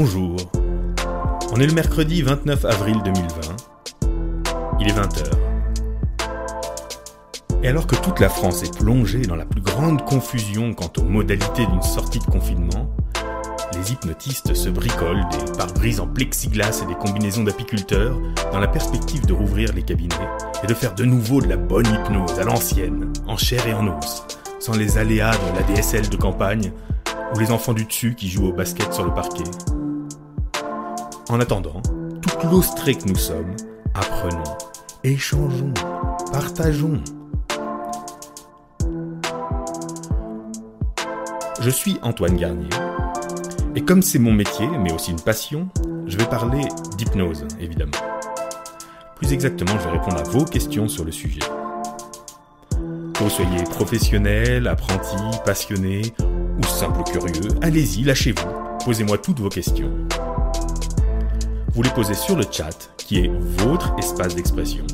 Bonjour. On est le mercredi 29 avril 2020. Il est 20h. Et alors que toute la France est plongée dans la plus grande confusion quant aux modalités d'une sortie de confinement, les hypnotistes se bricolent des pare-brises en plexiglas et des combinaisons d'apiculteurs dans la perspective de rouvrir les cabinets et de faire de nouveau de la bonne hypnose à l'ancienne, en chair et en os, sans les aléas de la DSL de campagne ou les enfants du dessus qui jouent au basket sur le parquet. En attendant, toute l'austrée que nous sommes, apprenons, échangeons, partageons. Je suis Antoine Garnier, et comme c'est mon métier, mais aussi une passion, je vais parler d'hypnose, évidemment. Plus exactement, je vais répondre à vos questions sur le sujet. Que vous soyez professionnel, apprenti, passionné ou simple curieux, allez-y, lâchez-vous, posez-moi toutes vos questions. Vous les posez sur le chat, qui est votre espace d'expression.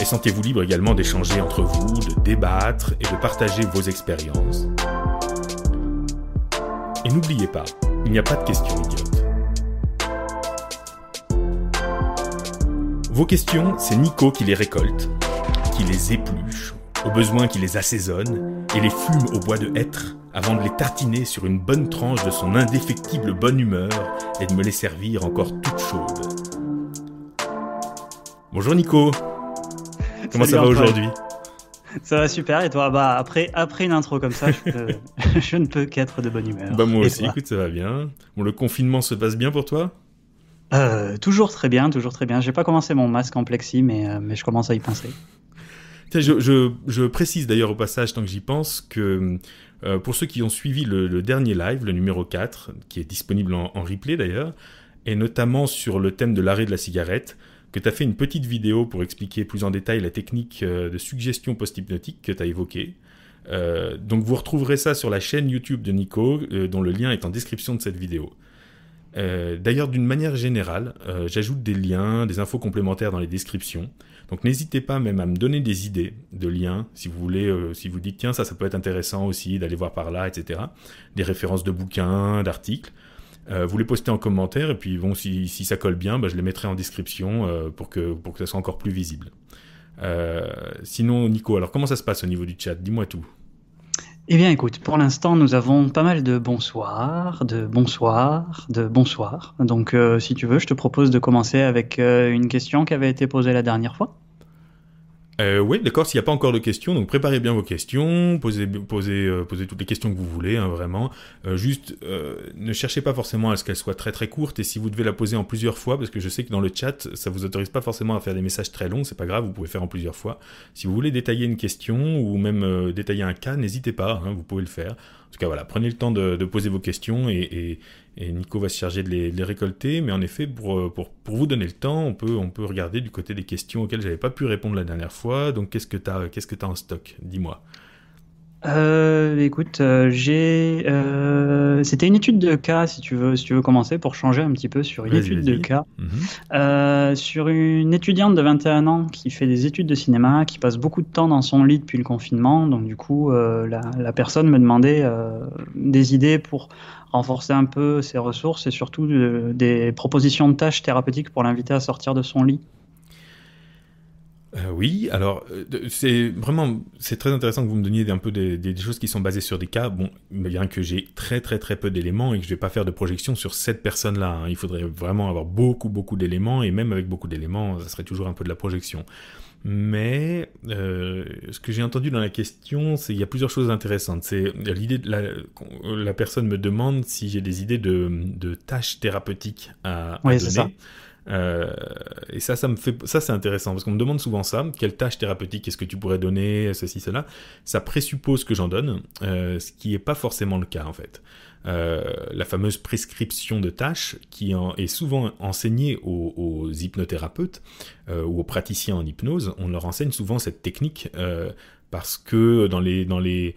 Et sentez-vous libre également d'échanger entre vous, de débattre et de partager vos expériences. Et n'oubliez pas, il n'y a pas de questions idiotes. Vos questions, c'est Nico qui les récolte, qui les épluche, au besoin qui les assaisonne et les fume au bois de hêtre avant de les tartiner sur une bonne tranche de son indéfectible bonne humeur et de me les servir encore toutes chaudes. Bonjour Nico. Comment ça va aujourd'hui? Ça va super et toi? Bah après après une intro comme ça je, ne peux qu'être de bonne humeur. Bah moi aussi écoute ça va bien. Bon le confinement se passe bien pour toi? Euh, Toujours très bien toujours très bien. J'ai pas commencé mon masque en plexi mais euh, mais je commence à y penser. Je, précise d'ailleurs au passage, tant que j'y pense, que euh, pour ceux qui ont suivi le, dernier live, le numéro 4, qui est disponible en replay d'ailleurs, et notamment sur le thème de l'arrêt de la cigarette, que tu as fait une petite vidéo pour expliquer plus en détail la technique euh, de suggestion post-hypnotique que tu as évoquée. Euh, donc vous retrouverez ça sur la chaîne YouTube de Nico, dont le lien est en description de cette vidéo. D'ailleurs, d'une manière générale, j'ajoute des liens, des infos complémentaires dans les descriptions. Donc n'hésitez pas même à me donner des idées de liens, si vous voulez, si vous dites tiens ça, ça peut être intéressant aussi d'aller voir par là, etc. Des références de bouquins, d'articles. Euh, vous les postez en commentaire et puis bon, si, ça colle bien, bah, je les mettrai en description euh, pour, que, pour que ça soit encore plus visible. Euh, sinon, Nico, alors comment ça se passe au niveau du chat? Dis-moi tout. Eh bien, écoute, pour l'instant, nous avons pas mal de bonsoir, de bonsoir, de bonsoir. Donc, si tu veux, je te propose de commencer avec une question qui avait été posée la dernière fois. Euh, oui, d'accord, s'il n'y a pas encore de questions, donc préparez bien vos questions, posez, posez, euh, posez toutes les questions que vous voulez, hein, vraiment. Euh, juste, ne cherchez pas forcément à ce qu'elle soit très très courte, et si vous devez la poser en plusieurs fois, parce que je sais que dans le chat, ça vous autorise pas forcément à faire des messages très longs, c'est pas grave, vous pouvez faire en plusieurs fois. Si vous voulez détailler une question, ou même détailler un cas, n'hésitez pas, hein, vous pouvez le faire. En tout cas, voilà, prenez le temps de, poser vos questions et, Nico va se charger de les, récolter. Mais en effet, pour, pour, vous donner le temps, on peut, regarder du côté des questions auxquelles j'avais pas pu répondre la dernière fois. Donc, qu'est-ce que tu qu'est-ce que as en stock? Dis-moi. Euh, écoute, euh, j'ai. Euh, c'était une étude de cas, si tu veux, si tu veux commencer, pour changer un petit peu sur une étude de cas. Mhm. sur une étudiante de 21 ans qui fait des études de cinéma, qui passe beaucoup de temps dans son lit depuis le confinement. Donc, du coup, la, la, personne me demandait des idées pour renforcer un peu ses ressources et surtout des propositions de tâches thérapeutiques pour l'inviter à sortir de son lit. Euh, oui, alors euh, c'est vraiment c'est très intéressant que vous me donniez un peu des, choses qui sont basées sur des cas. Bon, bien que j'ai très très très peu d'éléments et que je vais pas faire de projection sur cette personne-là. Hein. Il faudrait vraiment avoir beaucoup beaucoup d'éléments et même avec beaucoup d'éléments, ça serait toujours un peu de la projection. Mais euh, ce que j'ai entendu dans la question, c'est il y a plusieurs choses intéressantes. C'est l'idée de la, la, personne me demande si j'ai des idées de, de tâches thérapeutiques à, à donner. Euh, et ça, ça me fait, ça c'est intéressant parce qu'on me demande souvent ça. Quelle tâche thérapeutique est-ce que tu pourrais donner, ceci, cela? Ça présuppose que j'en donne, euh, ce qui n'est pas forcément le cas en fait. Euh, la fameuse prescription de tâches qui est souvent enseignée aux, hypnothérapeutes ou aux praticiens en hypnose. On leur enseigne souvent cette technique parce que dans les dans les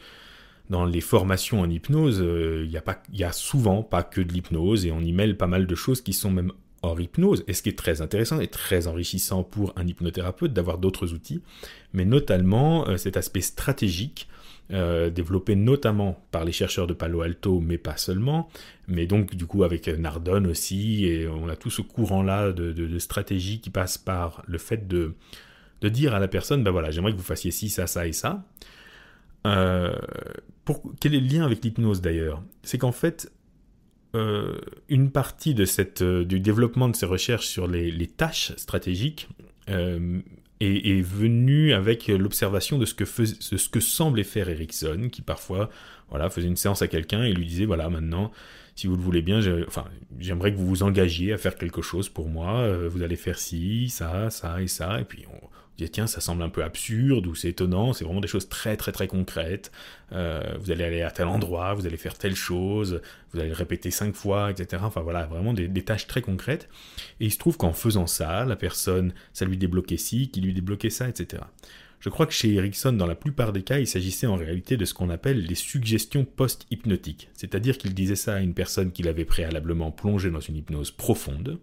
dans les formations en hypnose, il a, pas, y a souvent pas que de l'hypnose et on y mêle pas mal de choses qui sont même hors hypnose, et ce qui est très intéressant et très enrichissant pour un hypnothérapeute d'avoir d'autres outils, mais notamment euh, cet aspect stratégique développé notamment par les chercheurs de Palo Alto, mais pas seulement, mais donc du coup avec Nardone aussi, et on a tout ce courant-là de, stratégie qui passe par le fait de, de dire à la personne, ben voilà, j'aimerais que vous fassiez ci, ça, ça et ça. pour, quel est le lien avec l'hypnose d'ailleurs? C'est qu'en fait, euh, une partie euh, du développement de ces recherches sur les, tâches stratégiques euh, est, venue avec l'observation de, ce que ce que semblait faire Ericsson, qui parfois voilà, faisait une séance à quelqu'un et lui disait, voilà, maintenant, si vous le voulez bien, enfin, j'aimerais que vous vous engagiez à faire quelque chose pour moi, vous allez faire ci, ça, ça et ça, et puis on, tiens, ça semble un peu absurde ou c'est étonnant, c'est vraiment des choses très très très concrètes. Euh, vous allez aller à tel endroit, vous allez faire telle chose, vous allez le répéter cinq fois, etc. Enfin voilà, vraiment des, tâches très concrètes. Et il se trouve qu'en faisant ça, la personne, ça lui débloquait ci, qui lui débloquait ça, etc. Je crois que chez Erickson, dans la plupart des cas, il s'agissait en réalité de ce qu'on appelle les suggestions post-hypnotiques. C'est-à-dire qu'il disait ça à une personne qu'il avait préalablement plongée dans une hypnose profonde,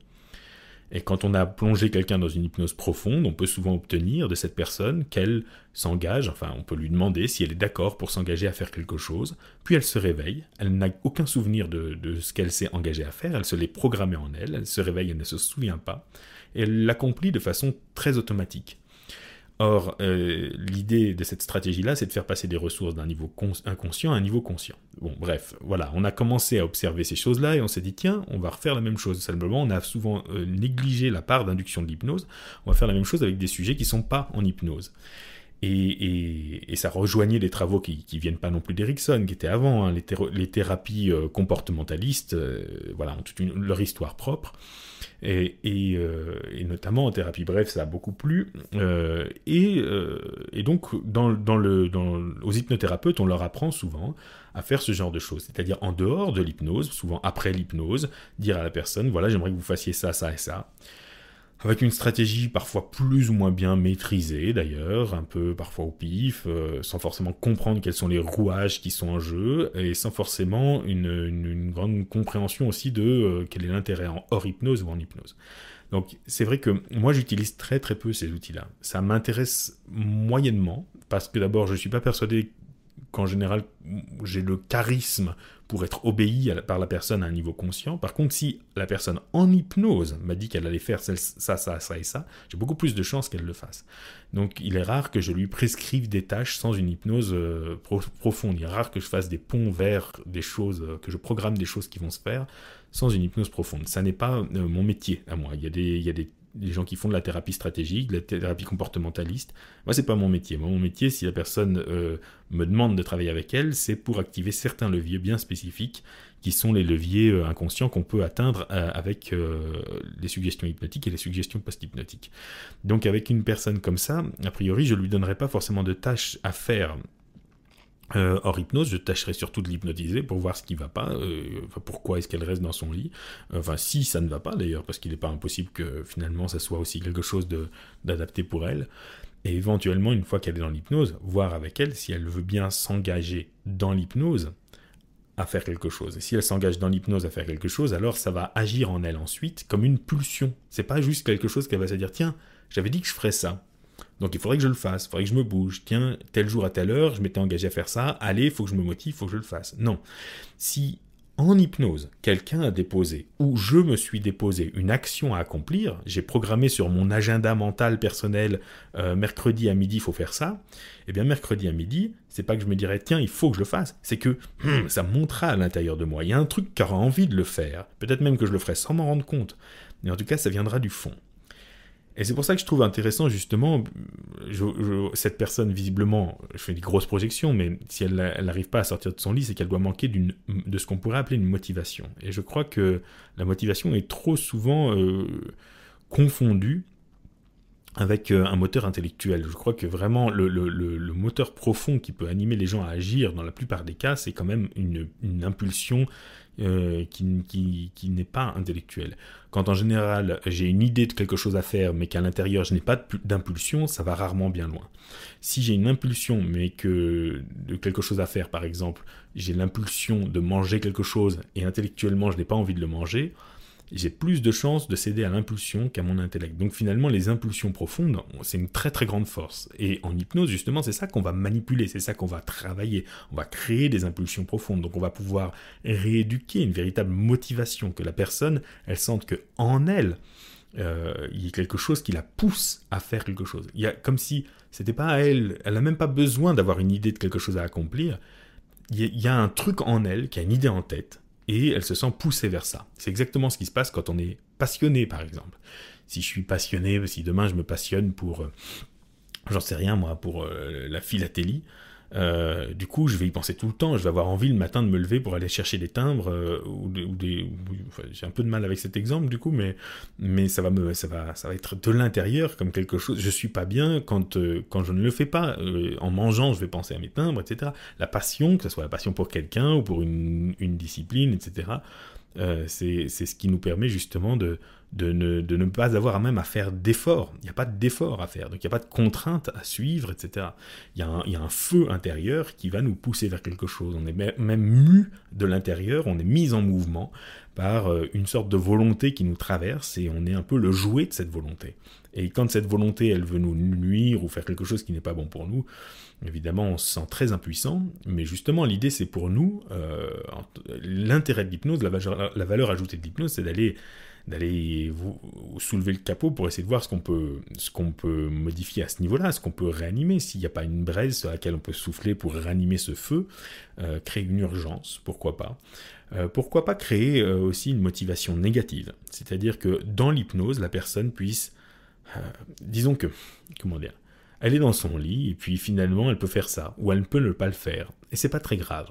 et quand on a plongé quelqu'un dans une hypnose profonde, on peut souvent obtenir de cette personne qu'elle s'engage, enfin on peut lui demander si elle est d'accord pour s'engager à faire quelque chose, puis elle se réveille, elle n'a aucun souvenir de, ce qu'elle s'est engagée à faire, elle se l'est programmée en elle, elle se réveille, elle ne se souvient pas, et elle l'accomplit de façon très automatique. Or, euh, l'idée de cette stratégie-là, c'est de faire passer des ressources d'un niveau inconscient à un niveau conscient. Bon, bref, voilà, on a commencé à observer ces choses-là et on s'est dit, tiens, on va refaire la même chose. Simplement, on a souvent euh, négligé la part d'induction de l'hypnose. On va faire la même chose avec des sujets qui ne sont pas en hypnose. Et, ça rejoignait les travaux qui, qui viennent pas non plus d'Erickson, qui étaient avant, hein, les, thérapies euh, comportementalistes, voilà, ont toute leur histoire propre. Euh, et, notamment en thérapie bref, ça a beaucoup plu. Euh, euh, et, donc, dans, le, aux hypnothérapeutes, on leur apprend souvent à faire ce genre de choses, c'est-à-dire en dehors de l'hypnose, souvent après l'hypnose, dire à la personne, voilà, j'aimerais que vous fassiez ça, ça et ça avec une stratégie parfois plus ou moins bien maîtrisée d'ailleurs, un peu parfois au pif, euh, sans forcément comprendre quels sont les rouages qui sont en jeu, et sans forcément une, grande compréhension aussi de euh, quel est l'intérêt en hors hypnose ou en hypnose. Donc c'est vrai que moi j'utilise très très peu ces outils-là. Ça m'intéresse moyennement, parce que d'abord je ne suis pas persuadé qu'en général j'ai le charisme pour être obéi par la personne à un niveau conscient. Par contre, si la personne en hypnose m'a dit qu'elle allait faire ça, ça, ça et ça, j'ai beaucoup plus de chances qu'elle le fasse. Donc il est rare que je lui prescrive des tâches sans une hypnose euh, profonde. Il est rare que je fasse des ponts vers des choses, euh, que je programme des choses qui vont se faire sans une hypnose profonde. Ça n'est pas euh, mon métier à moi. Il y a des, il y a des les gens qui font de la thérapie stratégique, de la thérapie comportementaliste. Moi, c'est pas mon métier. Moi, mon métier, si la personne euh, me demande de travailler avec elle, c'est pour activer certains leviers bien spécifiques, qui sont les leviers euh, inconscients qu'on peut atteindre euh, avec les suggestions hypnotiques et les suggestions post-hypnotiques. Donc, avec une personne comme ça, a priori, je lui donnerai pas forcément de tâches à faire euh, hors hypnose, je tâcherai surtout de l'hypnotiser pour voir ce qui va pas, euh, pourquoi est-ce qu'elle reste dans son lit, enfin si ça ne va pas d'ailleurs, parce qu'il n'est pas impossible que finalement ça soit aussi quelque chose d'adapté pour elle, et éventuellement une fois qu'elle est dans l'hypnose, voir avec elle si elle veut bien s'engager dans l'hypnose à faire quelque chose. Et si elle s'engage dans l'hypnose à faire quelque chose, alors ça va agir en elle ensuite comme une pulsion. C'est pas juste quelque chose qu'elle va se dire tiens, j'avais dit que je ferais ça. Donc il faudrait que je le fasse, il faudrait que je me bouge. Tiens, tel jour à telle heure, je m'étais engagé à faire ça. Allez, il faut que je me motive, il faut que je le fasse. Non. Si en hypnose, quelqu'un a déposé, ou je me suis déposé une action à accomplir, j'ai programmé sur mon agenda mental personnel, euh, mercredi à midi, il faut faire ça, eh bien mercredi à midi, c'est pas que je me dirais, tiens, il faut que je le fasse, c'est que hmm, ça montera à l'intérieur de moi, il y a un truc qui aura envie de le faire, peut-être même que je le ferai sans m'en rendre compte, mais en tout cas, ça viendra du fond. Et c'est pour ça que je trouve intéressant justement, cette personne visiblement, je fais des grosses projections, mais si elle n'arrive pas à sortir de son lit, c'est qu'elle doit manquer de ce qu'on pourrait appeler une motivation. Et je crois que la motivation est trop souvent euh, confondue avec euh, un moteur intellectuel. Je crois que vraiment le, moteur profond qui peut animer les gens à agir dans la plupart des cas, c'est quand même une, impulsion euh, qui, qui n'est pas intellectuelle. Quand en général j'ai une idée de quelque chose à faire mais qu'à l'intérieur je n'ai pas d'impulsion, ça va rarement bien loin. Si j'ai une impulsion mais que de quelque chose à faire par exemple, j'ai l'impulsion de manger quelque chose et intellectuellement je n'ai pas envie de le manger, j'ai plus de chances de céder à l'impulsion qu'à mon intellect. Donc finalement, les impulsions profondes, c'est une très très grande force. Et en hypnose, justement, c'est ça qu'on va manipuler, c'est ça qu'on va travailler. On va créer des impulsions profondes. Donc on va pouvoir rééduquer une véritable motivation, que la personne, elle sente que en elle, euh, il y a quelque chose qui la pousse à faire quelque chose. Il y a comme si c'était pas à elle, elle n'a même pas besoin d'avoir une idée de quelque chose à accomplir. Il y a un truc en elle qui a une idée en tête et elle se sent poussée vers ça. C'est exactement ce qui se passe quand on est passionné, par exemple. Si je suis passionné, si demain je me passionne pour, euh, j'en sais rien moi, pour euh, la philatélie, euh, du coup, je vais y penser tout le temps. Je vais avoir envie le matin de me lever pour aller chercher des timbres ou, des. j'ai un peu de mal avec cet exemple du coup, mais mais ça va me ça va ça va être de l'intérieur comme quelque chose. Je suis pas bien quand quand je ne le fais pas. en mangeant, je vais penser à mes timbres, etc. La passion, que ce soit la passion pour quelqu'un ou pour une, une discipline, etc. c'est ce qui nous permet justement de de ne, pas avoir même à faire d'efforts. Il n'y a pas d'effort à faire, donc il n'y a pas de contrainte à suivre, etc. Il y, a un, il y, a un, feu intérieur qui va nous pousser vers quelque chose. On est même mu de l'intérieur, on est mis en mouvement par euh, une sorte de volonté qui nous traverse et on est un peu le jouet de cette volonté. Et quand cette volonté, elle veut nous nuire ou faire quelque chose qui n'est pas bon pour nous, évidemment, on se sent très impuissant. Mais justement, l'idée, c'est pour nous, euh, l'intérêt de l'hypnose, la, valeur ajoutée de l'hypnose, c'est d'aller d'aller soulever le capot pour essayer de voir ce qu'on peut, peut modifier à ce niveau-là, ce qu'on peut réanimer. S'il n'y a pas une braise sur laquelle on peut souffler pour réanimer ce feu, euh, créer une urgence, pourquoi pas. Euh, pourquoi pas créer aussi une motivation négative, c'est-à-dire que dans l'hypnose, la personne puisse, disons que, comment dire, elle est dans son lit et puis finalement elle peut faire ça ou elle peut ne pas le faire et c'est pas très grave.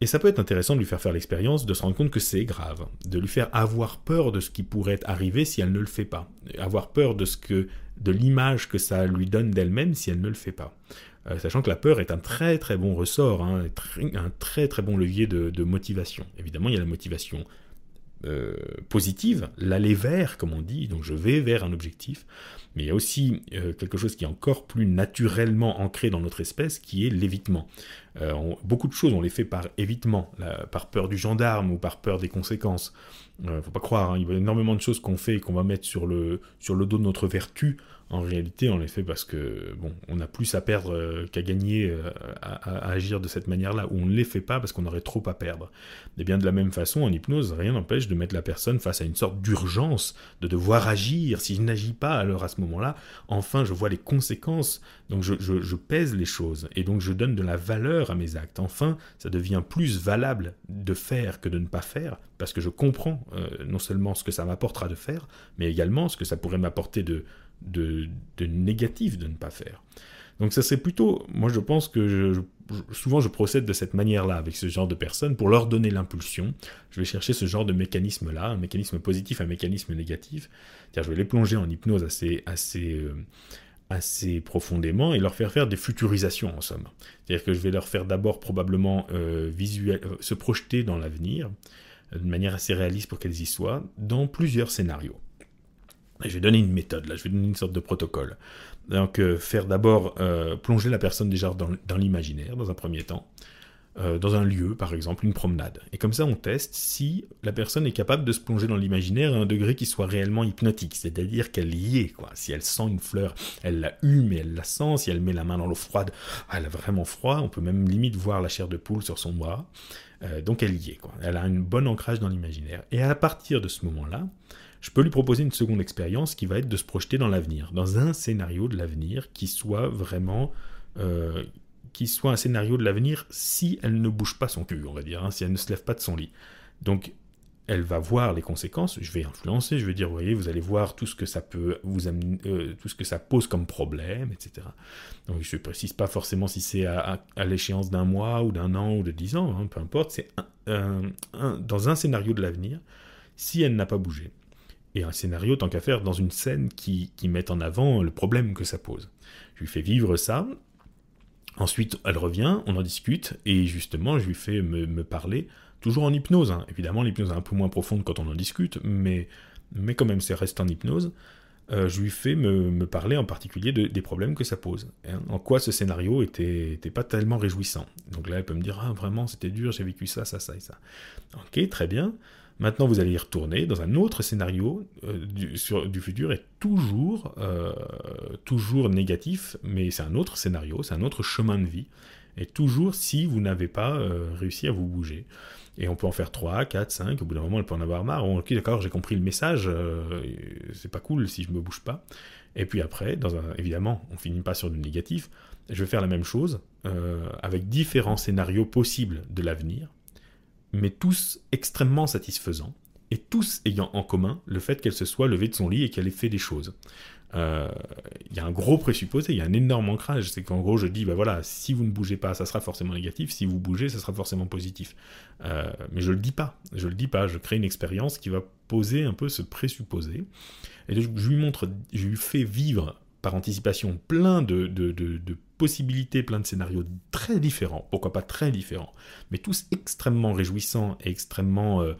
Et ça peut être intéressant de lui faire faire l'expérience, de se rendre compte que c'est grave, de lui faire avoir peur de ce qui pourrait arriver si elle ne le fait pas, avoir peur de ce que, de l'image que ça lui donne d'elle-même si elle ne le fait pas. Euh, sachant que la peur est un très très bon ressort, hein, un très très bon levier de, motivation. Évidemment, il y a la motivation euh, positive, l'aller vers, comme on dit, donc je vais vers un objectif, mais il y a aussi euh, quelque chose qui est encore plus naturellement ancré dans notre espèce, qui est l'évitement. Euh, beaucoup de choses, on les fait par évitement, par peur du gendarme ou par peur des conséquences. Faut pas croire, hein, il y a énormément de choses qu'on fait et qu'on va mettre sur le dos de notre vertu en réalité, on les fait parce que bon, on a plus à perdre euh, qu'à gagner euh, à, agir de cette manière-là, ou on ne les fait pas parce qu'on aurait trop à perdre. Et bien de la même façon, en hypnose, rien n'empêche de mettre la personne face à une sorte d'urgence, de devoir agir. Si je n'agis pas, alors à ce moment-là, enfin, je vois les conséquences. Donc je, pèse les choses et donc je donne de la valeur à mes actes. Enfin, ça devient plus valable de faire que de ne pas faire parce que je comprends euh, non seulement ce que ça m'apportera de faire, mais également ce que ça pourrait m'apporter de de, négatif de ne pas faire. Donc ça serait plutôt, moi je pense que souvent je procède de cette manière-là avec ce genre de personnes pour leur donner l'impulsion. Je vais chercher ce genre de mécanisme-là, un mécanisme positif, un mécanisme négatif. Je vais les plonger en hypnose assez, assez, euh, assez profondément et leur faire faire des futurisations en somme. C'est-à-dire que je vais leur faire d'abord probablement euh, euh, se projeter dans l'avenir de manière assez réaliste pour qu'elles y soient, dans plusieurs scénarios je vais donner une méthode, là, je vais donner une sorte de protocole. Donc, euh, faire d'abord euh, plonger la personne déjà dans, l'imaginaire, dans un premier temps, euh, dans un lieu, par exemple, une promenade. Et comme ça, on teste si la personne est capable de se plonger dans l'imaginaire à un degré qui soit réellement hypnotique, c'est-à-dire qu'elle y est, quoi. Si elle sent une fleur, elle l'a eue, mais elle la sent. Si elle met la main dans l'eau froide, ah, elle a vraiment froid. On peut même limite voir la chair de poule sur son bras. donc, elle y est. Elle a un bon ancrage dans l'imaginaire. Et à partir de ce moment-là, je peux lui proposer une seconde expérience qui va être de se projeter dans l'avenir, dans un scénario de l'avenir qui soit vraiment, euh, qui soit un scénario de l'avenir si elle ne bouge pas son cul, on va dire, hein, si elle ne se lève pas de son lit. Donc, elle va voir les conséquences. Je vais influencer, je vais dire, vous voyez, vous allez voir tout ce que ça peut vous amener, euh, tout ce que ça pose comme problème, etc. Donc, je ne précise pas forcément si c'est à, l'échéance d'un mois ou d'un an ou de dix ans, hein, peu importe. C'est dans un scénario de l'avenir, si elle n'a pas bougé et un scénario, tant qu'à faire, dans une scène qui, qui met en avant le problème que ça pose. Je lui fais vivre ça, ensuite elle revient, on en discute, et justement je lui fais me, parler, toujours en hypnose, hein. évidemment l'hypnose est un peu moins profonde quand on en discute, mais, mais quand même ça reste en hypnose, euh, je lui fais me, parler en particulier des problèmes que ça pose. Hein. En quoi ce scénario était, pas tellement réjouissant. Donc là, elle peut me dire, ah vraiment, c'était dur, j'ai vécu ça, ça, ça et ça. Ok, très bien. Maintenant, vous allez y retourner dans un autre scénario euh, du, futur et toujours, euh, toujours négatif, mais c'est un autre scénario, c'est un autre chemin de vie. Et toujours si vous n'avez pas réussi à vous bouger. Et on peut en faire 3, 4, 5, au bout d'un moment, on peut en avoir marre. ok, d'accord, j'ai compris le message, c'est pas cool si je me bouge pas. Et puis après, évidemment, on finit pas sur du négatif. Je vais faire la même chose avec différents scénarios possibles de l'avenir mais tous extrêmement satisfaisants, et tous ayant en commun le fait qu'elle se soit levée de son lit et qu'elle ait fait des choses. Euh, il y a un gros présupposé, il y a un énorme ancrage, c'est qu'en gros je dis, bah voilà, si vous ne bougez pas, ça sera forcément négatif, si vous bougez, ça sera forcément positif. Euh, mais je le dis pas, je le dis pas, je crée une expérience qui va poser un peu ce présupposé, et je lui montre, je lui fais vivre par anticipation plein de, possibilités, plein de scénarios très différents, pourquoi pas très différents, mais tous extrêmement réjouissants et extrêmement euh,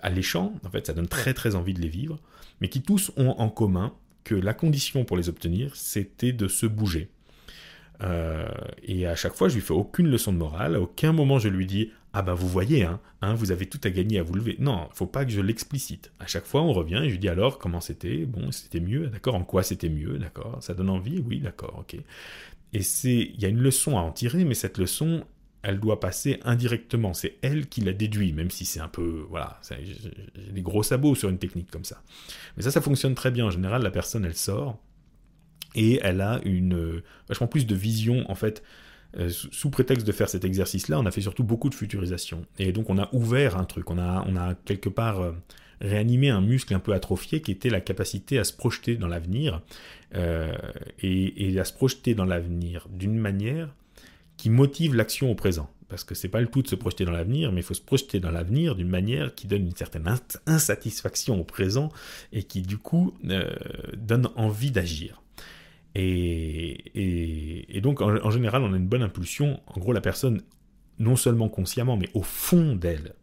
alléchants, en fait ça donne très très envie de les vivre, mais qui tous ont en commun que la condition pour les obtenir, c'était de se bouger. Euh, et à chaque fois, je lui fais aucune leçon de morale. À aucun moment, je lui dis Ah ben, vous voyez, hein, hein, vous avez tout à gagner à vous lever. Non, faut pas que je l'explicite. À chaque fois, on revient et je lui dis Alors, comment c'était? Bon, c'était mieux, d'accord. En quoi c'était mieux, d'accord. Ça donne envie? Oui, d'accord, ok. Et c'est, il y a une leçon à en tirer, mais cette leçon, elle doit passer indirectement. C'est elle qui la déduit, même si c'est un peu, voilà, j'ai des gros sabots sur une technique comme ça. Mais ça, ça fonctionne très bien. En général, la personne, elle sort et elle a une euh, vachement plus de vision en fait. Euh, sous prétexte de faire cet exercice-là, on a fait surtout beaucoup de futurisation. Et donc on a ouvert un truc, on a, quelque part euh, réanimé un muscle un peu atrophié qui était la capacité à se projeter dans l'avenir et, à se projeter dans l'avenir d'une manière qui motive l'action au présent. Parce que c'est pas le tout de se projeter dans l'avenir, mais il faut se projeter dans l'avenir d'une manière qui donne une certaine insatisfaction au présent et qui du coup donne envie d'agir. Et, donc, en, général, on a une bonne impulsion. En gros, la personne, non seulement consciemment, mais au fond d'elle,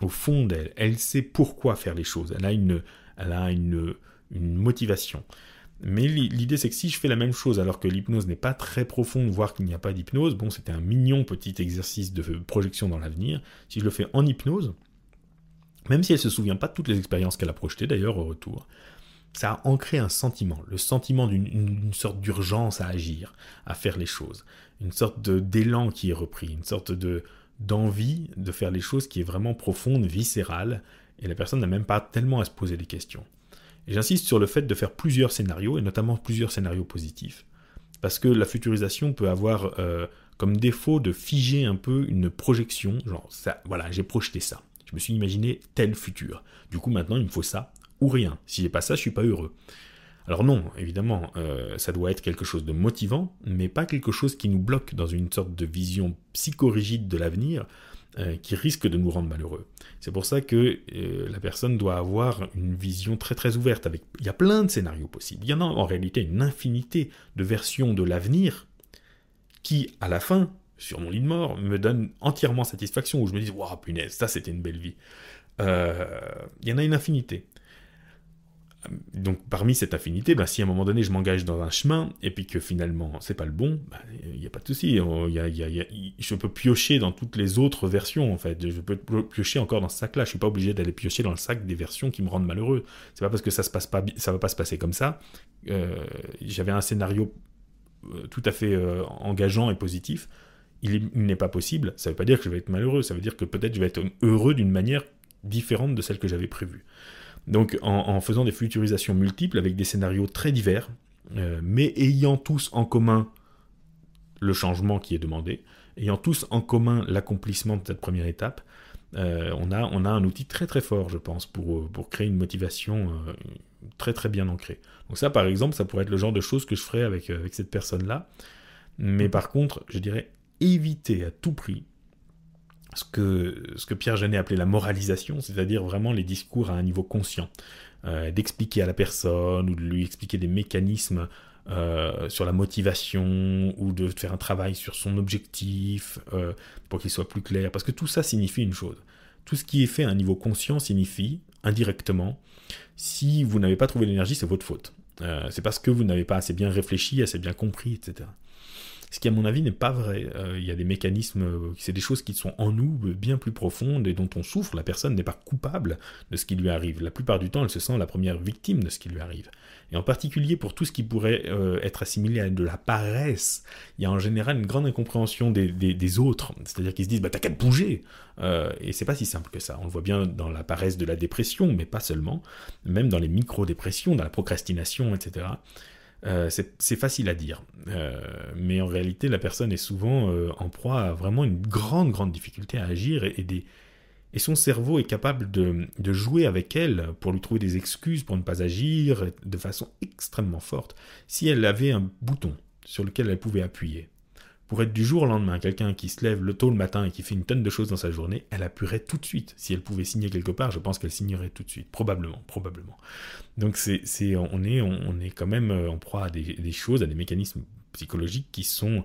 au fond d'elle, elle sait pourquoi faire les choses. Elle a une motivation. Mais l'idée, c'est que si je fais la même chose alors que l'hypnose n'est pas très profonde, voire qu'il n'y a pas d'hypnose, bon, c'était un mignon petit exercice de projection dans l'avenir. Si je le fais en hypnose, même si elle ne se souvient pas de toutes les expériences qu'elle a projetées d'ailleurs au retour, ça a ancré un sentiment, le sentiment d'une sorte d'urgence à agir, à faire les choses, une sorte d'élan qui est repris, une sorte de d'envie de faire les choses qui est vraiment profonde, viscérale, et la personne n'a même pas tellement à se poser des questions. J'insiste sur le fait de faire plusieurs scénarios, et notamment plusieurs scénarios positifs, parce que la futurisation peut avoir euh, comme défaut de figer un peu une projection, genre voilà, j'ai projeté ça, je me suis imaginé tel futur, du coup maintenant il me faut ça, ou rien. Si j'ai pas ça, je suis pas heureux. Alors non, évidemment, euh, ça doit être quelque chose de motivant, mais pas quelque chose qui nous bloque dans une sorte de vision psychorigide de l'avenir euh, qui risque de nous rendre malheureux. C'est pour ça que euh, la personne doit avoir une vision très très ouverte. Avec... Il y a plein de scénarios possibles. Il y en a en réalité une infinité de versions de l'avenir qui, à la fin, sur mon lit de mort, me donnent entièrement satisfaction, où je me dis, waouh, punaise, ça c'était une belle vie. Il y en a une infinité donc parmi cette affinité, bah, si à un moment donné je m'engage dans un chemin et puis que finalement c'est pas le bon, il bah, n'y a pas de souci. je peux piocher dans toutes les autres versions en fait. Je peux piocher encore dans ce sac-là. Je suis pas obligé d'aller piocher dans le sac des versions qui me rendent malheureux. C'est pas parce que ça se passe pas, ça va pas se passer comme ça. Euh, j'avais un scénario euh, tout à fait euh, engageant et positif. Il n'est pas possible. Ça veut pas dire que je vais être malheureux. Ça veut dire que peut-être je vais être heureux d'une manière différente de celle que j'avais prévue. Donc en, faisant des futurisations multiples avec des scénarios très divers, euh, mais ayant tous en commun le changement qui est demandé, ayant tous en commun l'accomplissement de cette première étape, euh, on, a, un outil très très fort, je pense, pour, pour créer une motivation euh, très très bien ancrée. Donc ça, par exemple, ça pourrait être le genre de choses que je ferais avec cette personne-là. Mais par contre, je dirais éviter à tout prix ce que, ce que Pierre Genet appelait la moralisation, c'est-à-dire vraiment les discours à un niveau conscient, euh, d'expliquer à la personne ou de lui expliquer des mécanismes euh, sur la motivation ou de faire un travail sur son objectif euh, pour qu'il soit plus clair, parce que tout ça signifie une chose. Tout ce qui est fait à un niveau conscient signifie, indirectement, si vous n'avez pas trouvé l'énergie, c'est votre faute. c'est parce que vous n'avez pas assez bien réfléchi, assez bien compris, etc. Ce qui, à mon avis, n'est pas vrai. Il y a des mécanismes, c'est des choses qui sont en nous bien plus profondes et dont on souffre. La personne n'est pas coupable de ce qui lui arrive. La plupart du temps, elle se sent la première victime de ce qui lui arrive. Et en particulier pour tout ce qui pourrait être assimilé à de la paresse, il y a en général une grande incompréhension des, autres. C'est-à-dire qu'ils se disent, bah t'as qu'à te bouger. et c'est pas si simple que ça. On le voit bien dans la paresse de la dépression, mais pas seulement. Même dans les micro-dépressions, dans la procrastination, etc. Euh, c'est facile à dire, euh, mais en réalité, la personne est souvent euh, en proie à vraiment une grande, grande difficulté à agir et, et son cerveau est capable de, de, jouer avec elle pour lui trouver des excuses pour ne pas agir de façon extrêmement forte si elle avait un bouton sur lequel elle pouvait appuyer pour être du jour au lendemain quelqu'un qui se lève le tôt le matin et qui fait une tonne de choses dans sa journée, elle appuierait tout de suite. Si elle pouvait signer quelque part, je pense qu'elle signerait tout de suite, probablement, probablement. Donc c'est, on est, on est quand même euh, en proie à des choses, à des mécanismes psychologiques qui sont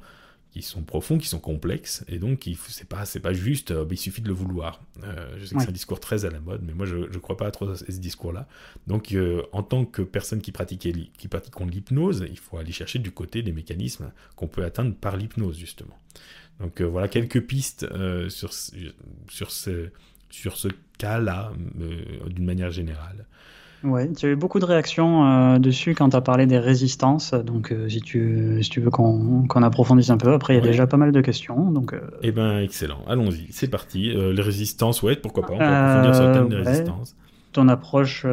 qui sont profonds, qui sont complexes, et donc c'est pas c'est pas juste, euh, il suffit de le vouloir. Euh, je sais que c'est un discours très à la mode, mais moi je ne crois pas trop à ce discours-là. Donc euh, en tant que personne qui pratique qui l'hypnose, il faut aller chercher du côté des mécanismes qu'on peut atteindre par l'hypnose justement. Donc voilà quelques pistes sur sur ce sur ce cas-là d'une manière générale. Ouais, tu as eu beaucoup de réactions euh, dessus quand tu as parlé des résistances. Donc, euh, si, tu, si tu veux qu'on approfondisse un peu, après, il y a déjà pas mal de questions. Donc, euh... Eh ben, excellent. Allons-y, c'est parti. Les résistances, ouais, pourquoi pas On peut approfondir sur le thème des résistances. Ton approche,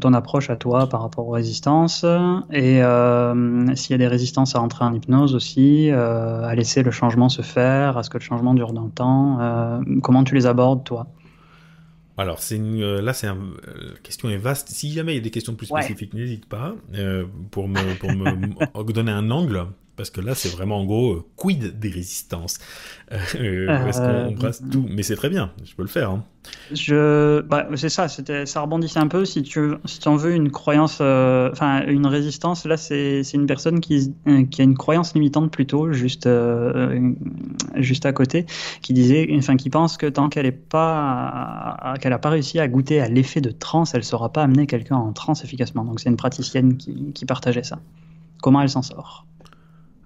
ton approche à toi par rapport aux résistances et s'il y a des résistances à entrer en hypnose aussi, à laisser le changement se faire, à ce que le changement dure dans le temps. comment tu les abordes, toi? Alors, c'est une, euh, là, c'est une euh, la question est vaste. Si jamais il y a des questions plus spécifiques, n'hésite pas euh, pour me, pour me donner un angle parce que là, c'est vraiment en gros, euh, quid des résistances euh, euh Est-ce qu'on brasse tout Mais c'est très bien, je peux le faire. Hein. Je, bah, c'est ça, ça rebondissait un peu. Si tu, si tu en veux une croyance, euh, enfin une résistance, là, c'est une personne qui, qui a une croyance limitante plutôt, juste, juste à côté, qui disait, enfin, qui pense que tant qu'elle est pas, qu'elle a pas réussi à goûter à l'effet de transe, elle saura pas amener quelqu'un en transe efficacement. Donc c'est une praticienne qui, qui partageait ça. Comment elle s'en sort?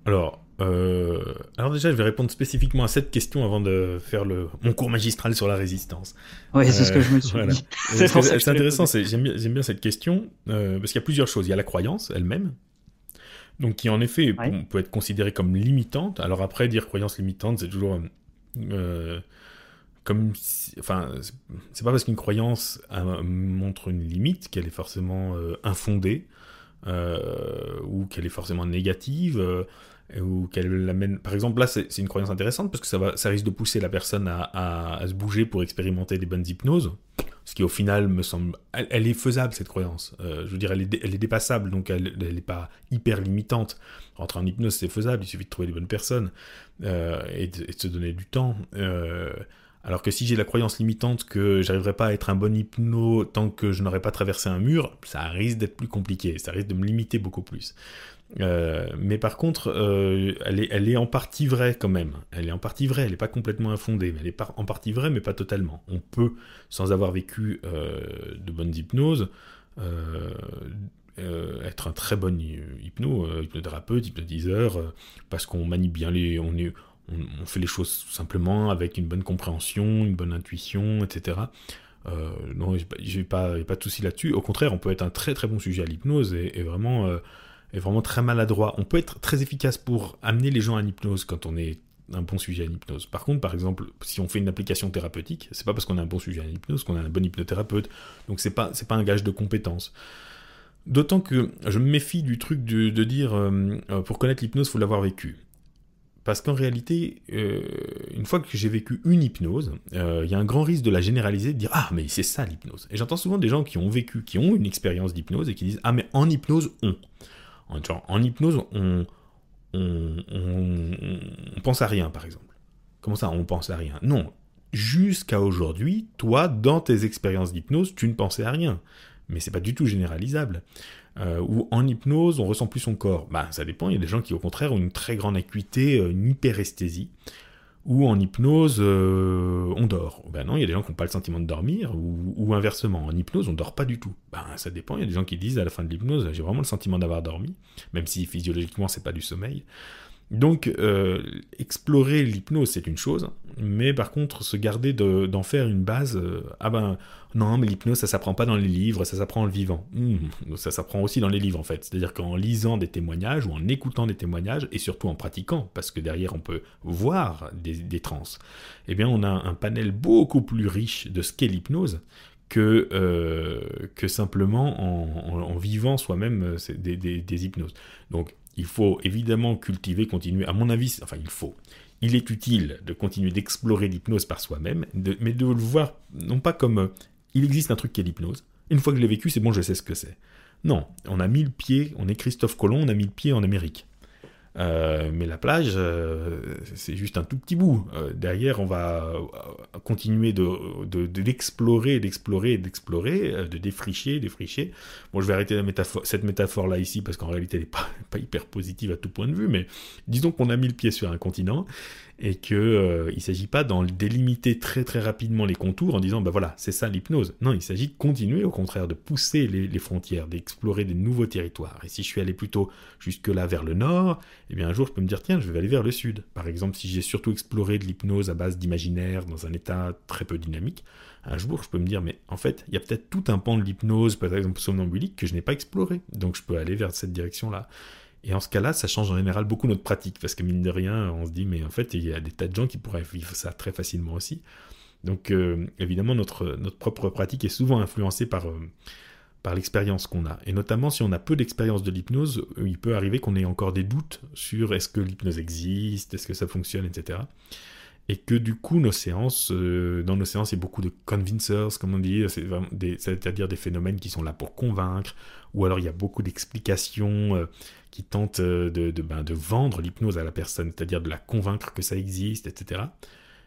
Alors, euh, alors déjà, je vais répondre spécifiquement à cette question avant de faire le, mon cours magistral sur la résistance. Oui, c'est ce que je me suis dit. C'est intéressant, j'aime bien, bien, cette question, euh, parce qu'il y a plusieurs choses. Il y a la croyance elle-même, donc qui en effet peut être considérée comme limitante. Alors après, dire croyance limitante, c'est toujours... Euh, comme enfin c'est pas parce qu'une croyance montre une limite qu'elle est forcément infondée ou qu'elle est forcément négative ou qu'elle l'amène. Par exemple, là, c'est une croyance intéressante parce que ça, va, ça risque de pousser la personne à, se bouger pour expérimenter des bonnes hypnoses. Ce qui, au final, me semble. Elle, est faisable, cette croyance. Euh, je veux dire, elle est, elle est dépassable, donc elle n'est pas hyper limitante. Rentrer en hypnose, c'est faisable, il suffit de trouver des bonnes personnes euh, et, de, se donner du temps. Euh, alors que si j'ai la croyance limitante que j'arriverai pas à être un bon hypno tant que je n'aurai pas traversé un mur, ça risque d'être plus compliqué, ça risque de me limiter beaucoup plus. Euh, mais par contre, euh, elle, est, en partie vraie quand même. Elle est en partie vraie, elle n'est pas complètement infondée, elle est en partie vraie, mais pas totalement. On peut, sans avoir vécu euh, de bonnes hypnoses, être un très bon hypno, hypnothérapeute, hypnotiseur, parce qu'on manie bien les... On, on, fait les choses simplement avec une bonne compréhension, une bonne intuition, etc. non, j'ai pas, pas, de souci là-dessus. Au contraire, on peut être un très très bon sujet à l'hypnose et vraiment est vraiment très maladroit. On peut être très efficace pour amener les gens à l'hypnose quand on est un bon sujet à l'hypnose. Par contre, par exemple, si on fait une application thérapeutique, c'est pas parce qu'on a un bon sujet à l'hypnose qu'on a un bon hypnothérapeute. Donc c'est pas c'est pas un gage de compétence. D'autant que je me méfie du truc de, dire euh, euh, pour connaître l'hypnose, faut l'avoir vécu. Parce qu'en réalité, euh, une fois que j'ai vécu une hypnose, il y a un grand risque de la généraliser, de dire Ah, mais c'est ça l'hypnose. Et j'entends souvent des gens qui ont vécu, qui ont une expérience d'hypnose et qui disent Ah, mais en hypnose, on. En, hypnose, on, pense à rien, par exemple. Comment ça, on pense à rien? Non. Jusqu'à aujourd'hui, toi, dans tes expériences d'hypnose, tu ne pensais à rien. Mais c'est pas du tout généralisable. Euh, ou en hypnose, on ressent plus son corps. Bah, ça dépend. Il y a des gens qui, au contraire, ont une très grande acuité, euh, une hyperesthésie ou en hypnose, euh, on dort. Ben non, il y a des gens qui n'ont pas le sentiment de dormir, ou, inversement, en hypnose, on dort pas du tout. Ben ça dépend, il y a des gens qui disent à la fin de l'hypnose, j'ai vraiment le sentiment d'avoir dormi, même si physiologiquement c'est pas du sommeil. Donc, euh, explorer l'hypnose, c'est une chose, mais par contre, se garder d'en faire une base, euh, ah ben, non, mais l'hypnose, ça s'apprend pas dans les livres, ça s'apprend en le vivant. Hmm, ça s'apprend aussi dans les livres, en fait. C'est-à-dire qu'en lisant des témoignages, ou en écoutant des témoignages, et surtout en pratiquant, parce que derrière, on peut voir des, des trans, eh bien, on a un panel beaucoup plus riche de ce qu'est l'hypnose, que, euh, que simplement en, vivant soi-même des, des, hypnoses. Donc il faut évidemment cultiver, continuer, à mon avis, enfin il faut, il est utile de continuer d'explorer l'hypnose par soi-même, mais de le voir non pas comme euh, il existe un truc qui est l'hypnose, une fois que je l'ai vécu, c'est bon, je sais ce que c'est. Non, on a mis le pied, on est Christophe Colomb, on a mis le pied en Amérique. Euh, mais la plage, euh, c'est juste un tout petit bout. Euh, derrière, on va continuer de, d'explorer, d'explorer, d'explorer, de défricher, défricher. Bon, je vais arrêter cette métaphore-là ici parce qu'en réalité, elle n'est pas, pas hyper positive à tout point de vue, mais disons qu'on a mis le pied sur un continent et qu'il euh, ne s'agit pas d'en délimiter très très rapidement les contours en disant ben voilà c'est ça l'hypnose. Non, il s'agit de continuer au contraire de pousser les, frontières, d'explorer des nouveaux territoires. Et si je suis allé plutôt jusque là vers le nord, eh bien un jour je peux me dire tiens je vais aller vers le sud. Par exemple si j'ai surtout exploré de l'hypnose à base d'imaginaire dans un état très peu dynamique, un jour je peux me dire mais en fait il y a peut-être tout un pan de l'hypnose par exemple somnambulique que je n'ai pas exploré. Donc je peux aller vers cette direction là. Et en ce cas-là, ça change en général beaucoup notre pratique, parce que mine de rien, on se dit, mais en fait, il y a des tas de gens qui pourraient vivre ça très facilement aussi. Donc, euh, évidemment, notre, notre propre pratique est souvent influencée par, euh, par l'expérience qu'on a. Et notamment, si on a peu d'expérience de l'hypnose, euh, il peut arriver qu'on ait encore des doutes sur est-ce que l'hypnose existe, est-ce que ça fonctionne, etc. Et que du coup, nos séances, dans nos séances, il y a beaucoup de convincers, comme on dit, c'est-à-dire des phénomènes qui sont là pour convaincre, ou alors il y a beaucoup d'explications qui tente euh, ben, de vendre l'hypnose à la personne, c'est-à-dire de la convaincre que ça existe, etc.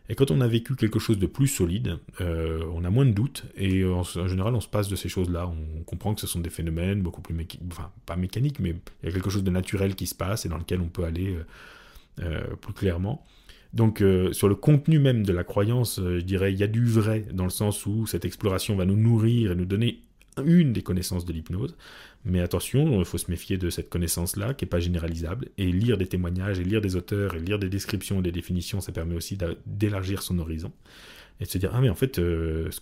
Et quand on a vécu quelque chose de plus solide, euh, on a moins de doutes, et en, général on se passe de ces choses-là, on comprend que ce sont des phénomènes beaucoup plus mécaniques, enfin pas mécaniques, mais il y a quelque chose de naturel qui se passe et dans lequel on peut aller euh, plus clairement. Donc sur le contenu même de la croyance, je dirais, il y a du vrai, dans le sens où cette exploration va nous nourrir et nous donner une des connaissances de l'hypnose. Mais attention, il faut se méfier de cette connaissance-là, qui n'est pas généralisable. Et lire des témoignages, et lire des auteurs, et lire des descriptions et des définitions, ça permet aussi d'élargir son horizon. Et de se dire, ah mais en fait, euh, ce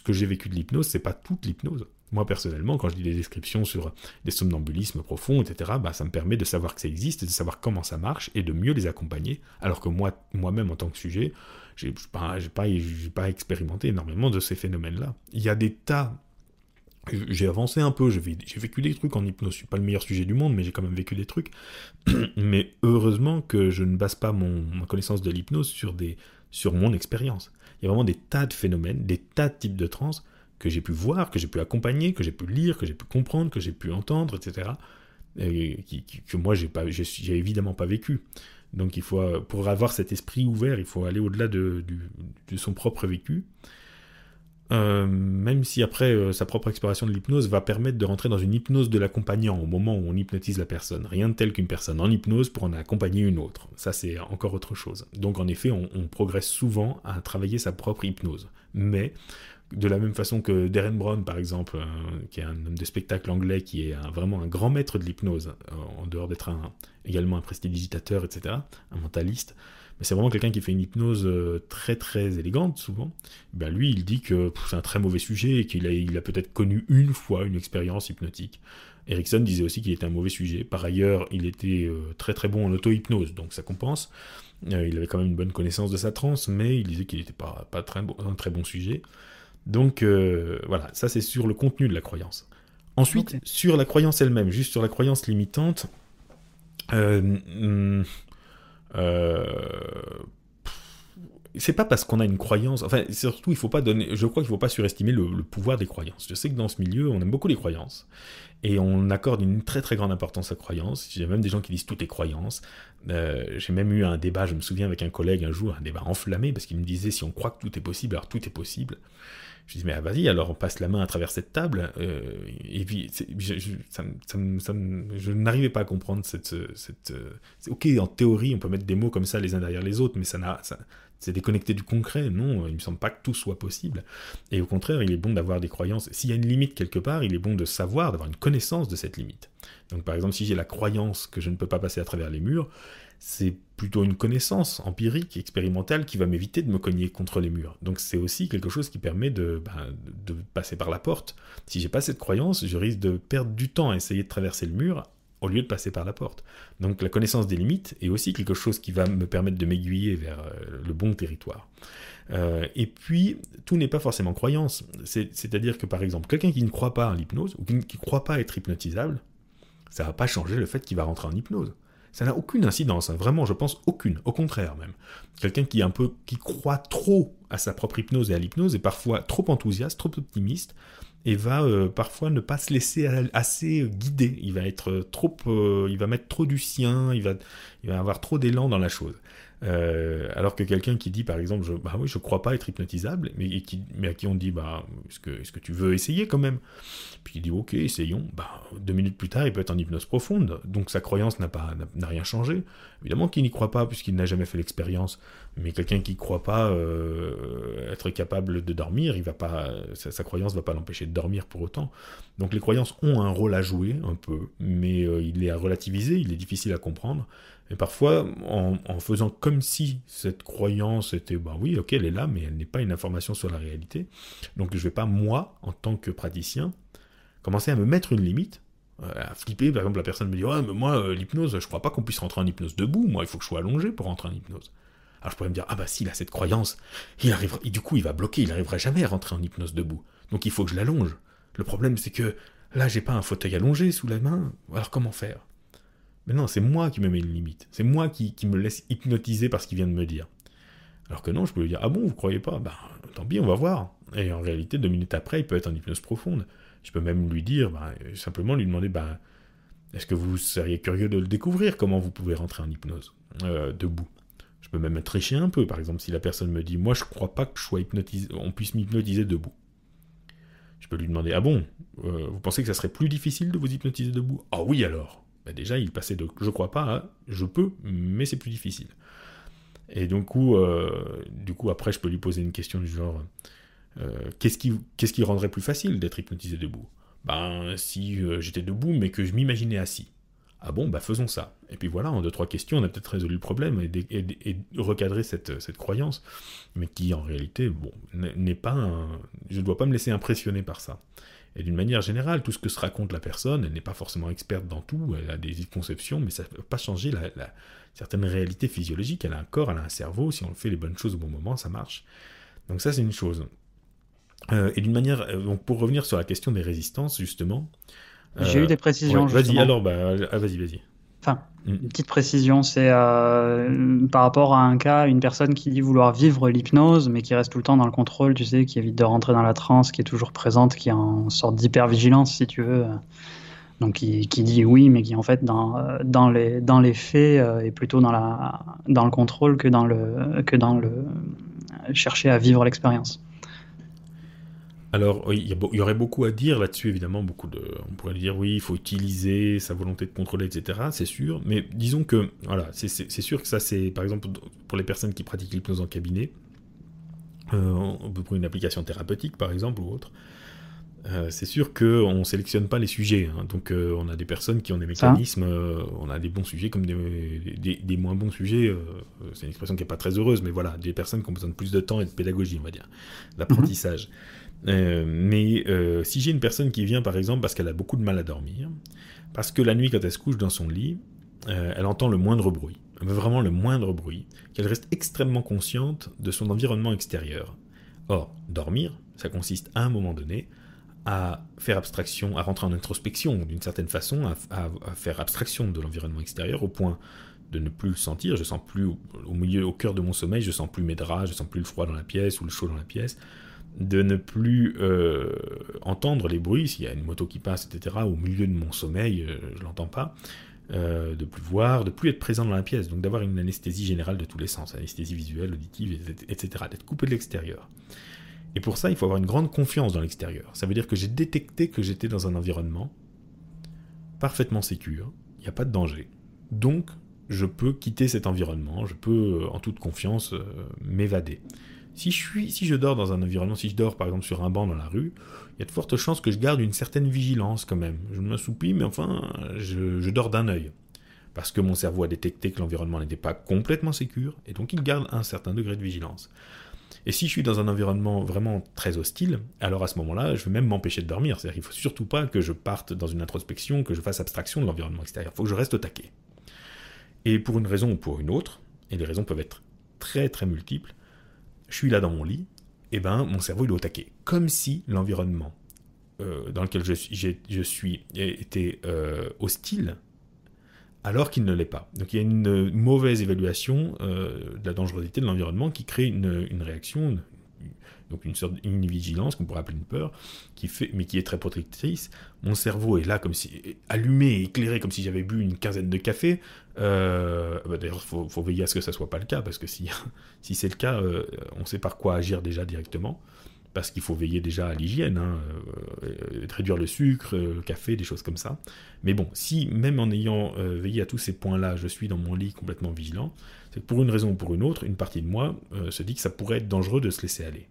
que, j'ai vécu de l'hypnose, c'est pas toute l'hypnose. Moi, personnellement, quand je lis des descriptions sur des somnambulismes profonds, etc., bah, ça me permet de savoir que ça existe, de savoir comment ça marche, et de mieux les accompagner. Alors que moi, moi-même, en tant que sujet, j'ai pas, pas expérimenté énormément de ces phénomènes-là. Il y a des tas j'ai avancé un peu, j'ai vécu des trucs en hypnose. Je suis pas le meilleur sujet du monde, mais j'ai quand même vécu des trucs. mais heureusement que je ne base pas mon, ma connaissance de l'hypnose sur, mon expérience. Il y a vraiment des tas de phénomènes, des tas de types de trans que j'ai pu voir, que j'ai pu accompagner, que j'ai pu lire, que j'ai pu comprendre, que j'ai pu entendre, etc. Et que moi, j'ai j'ai évidemment pas vécu. Donc, il faut, pour avoir cet esprit ouvert, il faut aller au-delà de, de son propre vécu. Euh, même si après euh, sa propre exploration de l'hypnose va permettre de rentrer dans une hypnose de l'accompagnant au moment où on hypnotise la personne. Rien de tel qu'une personne en hypnose pour en accompagner une autre. Ça c'est encore autre chose. Donc en effet, on, progresse souvent à travailler sa propre hypnose. Mais de la même façon que Darren Brown, par exemple, euh, qui est un homme de spectacle anglais, qui est vraiment un grand maître de l'hypnose, en dehors d'être également un prestidigitateur, etc., un mentaliste, mais c'est vraiment quelqu'un qui fait une hypnose euh, très très élégante souvent, ben lui il dit que c'est un très mauvais sujet et qu'il a, il a peut-être connu une fois une expérience hypnotique. Erickson disait aussi qu'il était un mauvais sujet. Par ailleurs, il était euh, très très bon en auto-hypnose, donc ça compense. Euh, il avait quand même une bonne connaissance de sa transe, mais il disait qu'il n'était pas, pas très bon, un très bon sujet. Donc voilà, ça c'est sur le contenu de la croyance. Ensuite, sur la croyance elle-même, juste sur la croyance limitante, hmm, euh, c'est pas parce qu'on a une croyance, enfin surtout il faut pas donner, je crois qu'il faut pas surestimer le, pouvoir des croyances. Je sais que dans ce milieu on aime beaucoup les croyances et on accorde une très très grande importance aux croyances. J'ai même des gens qui disent tout est croyance. Euh, j'ai même eu un débat, je me souviens avec un collègue un jour, un débat enflammé parce qu'il me disait si on croit que tout est possible, alors tout est possible. Je dis mais ah, vas-y alors on passe la main à travers cette table euh, et puis je, n'arrivais pas à comprendre cette, cette ok en théorie on peut mettre des mots comme ça les uns derrière les autres mais ça c'est déconnecté du concret. Non, il me semble pas que tout soit possible. Et au contraire, il est bon d'avoir des croyances. S'il y a une limite quelque part, il est bon de savoir, d'avoir une connaissance de cette limite. Donc par exemple, si j'ai la croyance que je ne peux pas passer à travers les murs, c'est plutôt une connaissance empirique, expérimentale, qui va m'éviter de me cogner contre les murs. Donc c'est aussi quelque chose qui permet de, ben, de passer par la porte. Si j'ai pas cette croyance, je risque de perdre du temps à essayer de traverser le mur au lieu de passer par la porte. Donc la connaissance des limites est aussi quelque chose qui va me permettre de m'aiguiller vers euh, le bon territoire. Euh, et puis, tout n'est pas forcément croyance. C'est-à-dire que, par exemple, quelqu'un qui ne croit pas à l'hypnose, ou qui ne croit pas être hypnotisable, ça ne va pas changer le fait qu'il va rentrer en hypnose. Ça n'a aucune incidence, hein. vraiment, je pense aucune, au contraire même. Quelqu'un qui croit trop à sa propre hypnose et à l'hypnose est parfois trop enthousiaste, trop optimiste, et va euh, parfois ne pas se laisser assez guider. Il va être trop, euh, il va mettre trop du sien, il va avoir trop d'élan dans la chose. Euh, alors que quelqu'un qui dit par exemple, je, bah oui, je crois pas être hypnotisable, mais, qui, mais à qui on dit, bah, est-ce que, est-ce que tu veux essayer quand même? Puis il dit, ok, essayons. Bah, deux minutes plus tard, il peut être en hypnose profonde, donc sa croyance n'a pas, rien changé. Évidemment qu'il n'y croit pas puisqu'il n'a jamais fait l'expérience, mais quelqu'un qui ne croit pas euh, être capable de dormir, il va pas, sa, sa croyance va pas l'empêcher de dormir pour autant. Donc les croyances ont un rôle à jouer un peu, mais euh, il est à relativiser, il est difficile à comprendre. Et parfois, en, faisant comme si cette croyance était, bah oui, ok, elle est là, mais elle n'est pas une information sur la réalité. Donc je ne vais pas, moi, en tant que praticien, commencer à me mettre une limite, euh, à flipper. Par exemple, la personne me dit, ouais, mais moi, euh, l'hypnose, je crois pas qu'on puisse rentrer en hypnose debout. Moi, il faut que je sois allongé pour rentrer en hypnose. Alors je pourrais me dire, ah bah s'il a cette croyance, il arrivera, du coup, il va bloquer, il n'arrivera jamais à rentrer en hypnose debout. Donc il faut que je l'allonge. Le problème, c'est que là, j'ai pas un fauteuil allongé sous la main. Alors comment faire? Mais non, c'est moi qui me mets une limite. C'est moi qui, me laisse hypnotiser par ce qu'il vient de me dire. Alors que non, je peux lui dire Ah bon, vous croyez pas? Ben, tant pis, on va voir. Et en réalité, deux minutes après, il peut être en hypnose profonde. Je peux même lui dire, ben, simplement lui demander ben, Est-ce que vous seriez curieux de le découvrir? Comment vous pouvez rentrer en hypnose? Euh, debout Je peux même tricher un peu. Par exemple, si la personne me dit Moi, je crois pas que je sois hypnotisé, on puisse m'hypnotiser debout. Je peux lui demander Ah bon, euh, vous pensez que ça serait plus difficile de vous hypnotiser debout? Ah oui alors bah, déjà il passait de je crois pas à je peux, mais c'est plus difficile. Et du euh, du coup, après, je peux lui poser une question du genre euh, qu'est-ce qui, rendrait plus facile d'être hypnotisé debout? Ben, si euh, j'étais debout, mais que je m'imaginais assis. Ah bon, bah faisons ça. Et puis voilà, en deux, trois questions, on a peut-être résolu le problème et, recadré cette, croyance, mais qui en réalité, n'est pas Je ne dois pas me laisser impressionner par ça. Et d'une manière générale, tout ce que se raconte la personne, elle n'est pas forcément experte dans tout, elle a des conceptions, mais ça ne peut pas changer la, certaine réalité physiologique. Elle a un corps, elle a un cerveau, si on fait les bonnes choses au bon moment, ça marche. Donc ça, c'est une chose. Euh, et d'une manière, euh, donc pour revenir sur la question des résistances, justement. J'ai eu des précisions. vas-y, alors, bah, ah, vas-y, vas-y. Enfin, mm. une petite précision, c'est euh, par rapport à un cas, une personne qui dit vouloir vivre l'hypnose, mais qui reste tout le temps dans le contrôle, tu sais, qui évite de rentrer dans la transe, qui est toujours présente, qui a une sorte d'hypervigilance, si tu veux. Donc, qui, dit oui, mais qui en fait, dans, dans, les, dans les faits, euh, est plutôt dans, la, dans le contrôle que dans le, que dans le chercher à vivre l'expérience. Alors, il y, aurait beaucoup à dire là-dessus, évidemment. Beaucoup de, on pourrait dire, oui, il faut utiliser sa volonté de contrôler, etc. C'est sûr. Mais disons que, voilà, c'est sûr que ça, c'est, par exemple, pour les personnes qui pratiquent l'hypnose en cabinet, euh, prendre une application thérapeutique, par exemple, ou autre. Euh, c'est sûr qu'on ne sélectionne pas les sujets. Hein. donc, euh, on a des personnes qui ont des mécanismes, on a des bons sujets comme des, des moins bons sujets. c'est une expression qui n'est pas très heureuse, mais voilà, des personnes qui ont besoin de plus de temps et de pédagogie, on va dire, d'apprentissage. Euh, mais euh, si j'ai une personne qui vient par exemple parce qu'elle a beaucoup de mal à dormir, parce que la nuit quand elle se couche dans son lit, euh, elle entend le moindre bruit, vraiment le moindre bruit, qu'elle reste extrêmement consciente de son environnement extérieur. Or, dormir, ça consiste à un moment donné à faire abstraction, à rentrer en introspection d'une certaine façon, à, faire abstraction de l'environnement extérieur au point de ne plus le sentir. Je sens plus au, milieu, au cœur de mon sommeil, je sens plus mes draps, je sens plus le froid dans la pièce ou le chaud dans la pièce de ne plus euh, entendre les bruits, s'il y a une moto qui passe, etc., au milieu de mon sommeil, je euh, je l'entends pas, euh, de plus voir, de plus être présent dans la pièce, donc d'avoir une anesthésie générale de tous les sens, anesthésie visuelle, auditive, etc., d'être coupé de l'extérieur. Et pour ça, il faut avoir une grande confiance dans l'extérieur. Ça veut dire que j'ai détecté que j'étais dans un environnement parfaitement sécure, il n'y a pas de danger. Donc, je peux quitter cet environnement, je peux en toute confiance m'évader. Si je, suis, si je dors dans un environnement, si je dors par exemple sur un banc dans la rue, il y a de fortes chances que je garde une certaine vigilance quand même. Je m'assoupis, mais enfin, je, dors d'un œil. Parce que mon cerveau a détecté que l'environnement n'était pas complètement sécur, et donc il garde un certain degré de vigilance. Et si je suis dans un environnement vraiment très hostile, alors à ce moment-là, je vais même m'empêcher de dormir. C'est-à-dire qu'il ne faut surtout pas que je parte dans une introspection, que je fasse abstraction de l'environnement extérieur. Il faut que je reste au taquet. Et pour une raison ou pour une autre, et les raisons peuvent être très très multiples, je suis là dans mon lit, et eh ben mon cerveau il est au. Comme si l'environnement euh, dans lequel je, suis était euh, hostile, alors qu'il ne l'est pas. Donc il y a une mauvaise évaluation euh, de la dangerosité de l'environnement qui crée une réaction, donc une sorte une vigilance qu'on pourrait appeler une peur, qui fait, mais qui est très protectrice. Mon cerveau est là comme si allumé, éclairé, comme si j'avais bu une quinzaine de cafés. Euh, bah, d'ailleurs, il faut, veiller à ce que ça soit pas le cas, parce que si, si c'est le cas, euh, on sait par quoi agir déjà directement. Parce qu'il faut veiller déjà à l'hygiène, hein, euh, réduire le sucre, le café, des choses comme ça. Mais bon, si même en ayant veillé à tous ces points-là, je suis dans mon lit complètement vigilant, c'est que pour une raison ou pour une autre, une partie de moi se dit que ça pourrait être dangereux de se laisser aller.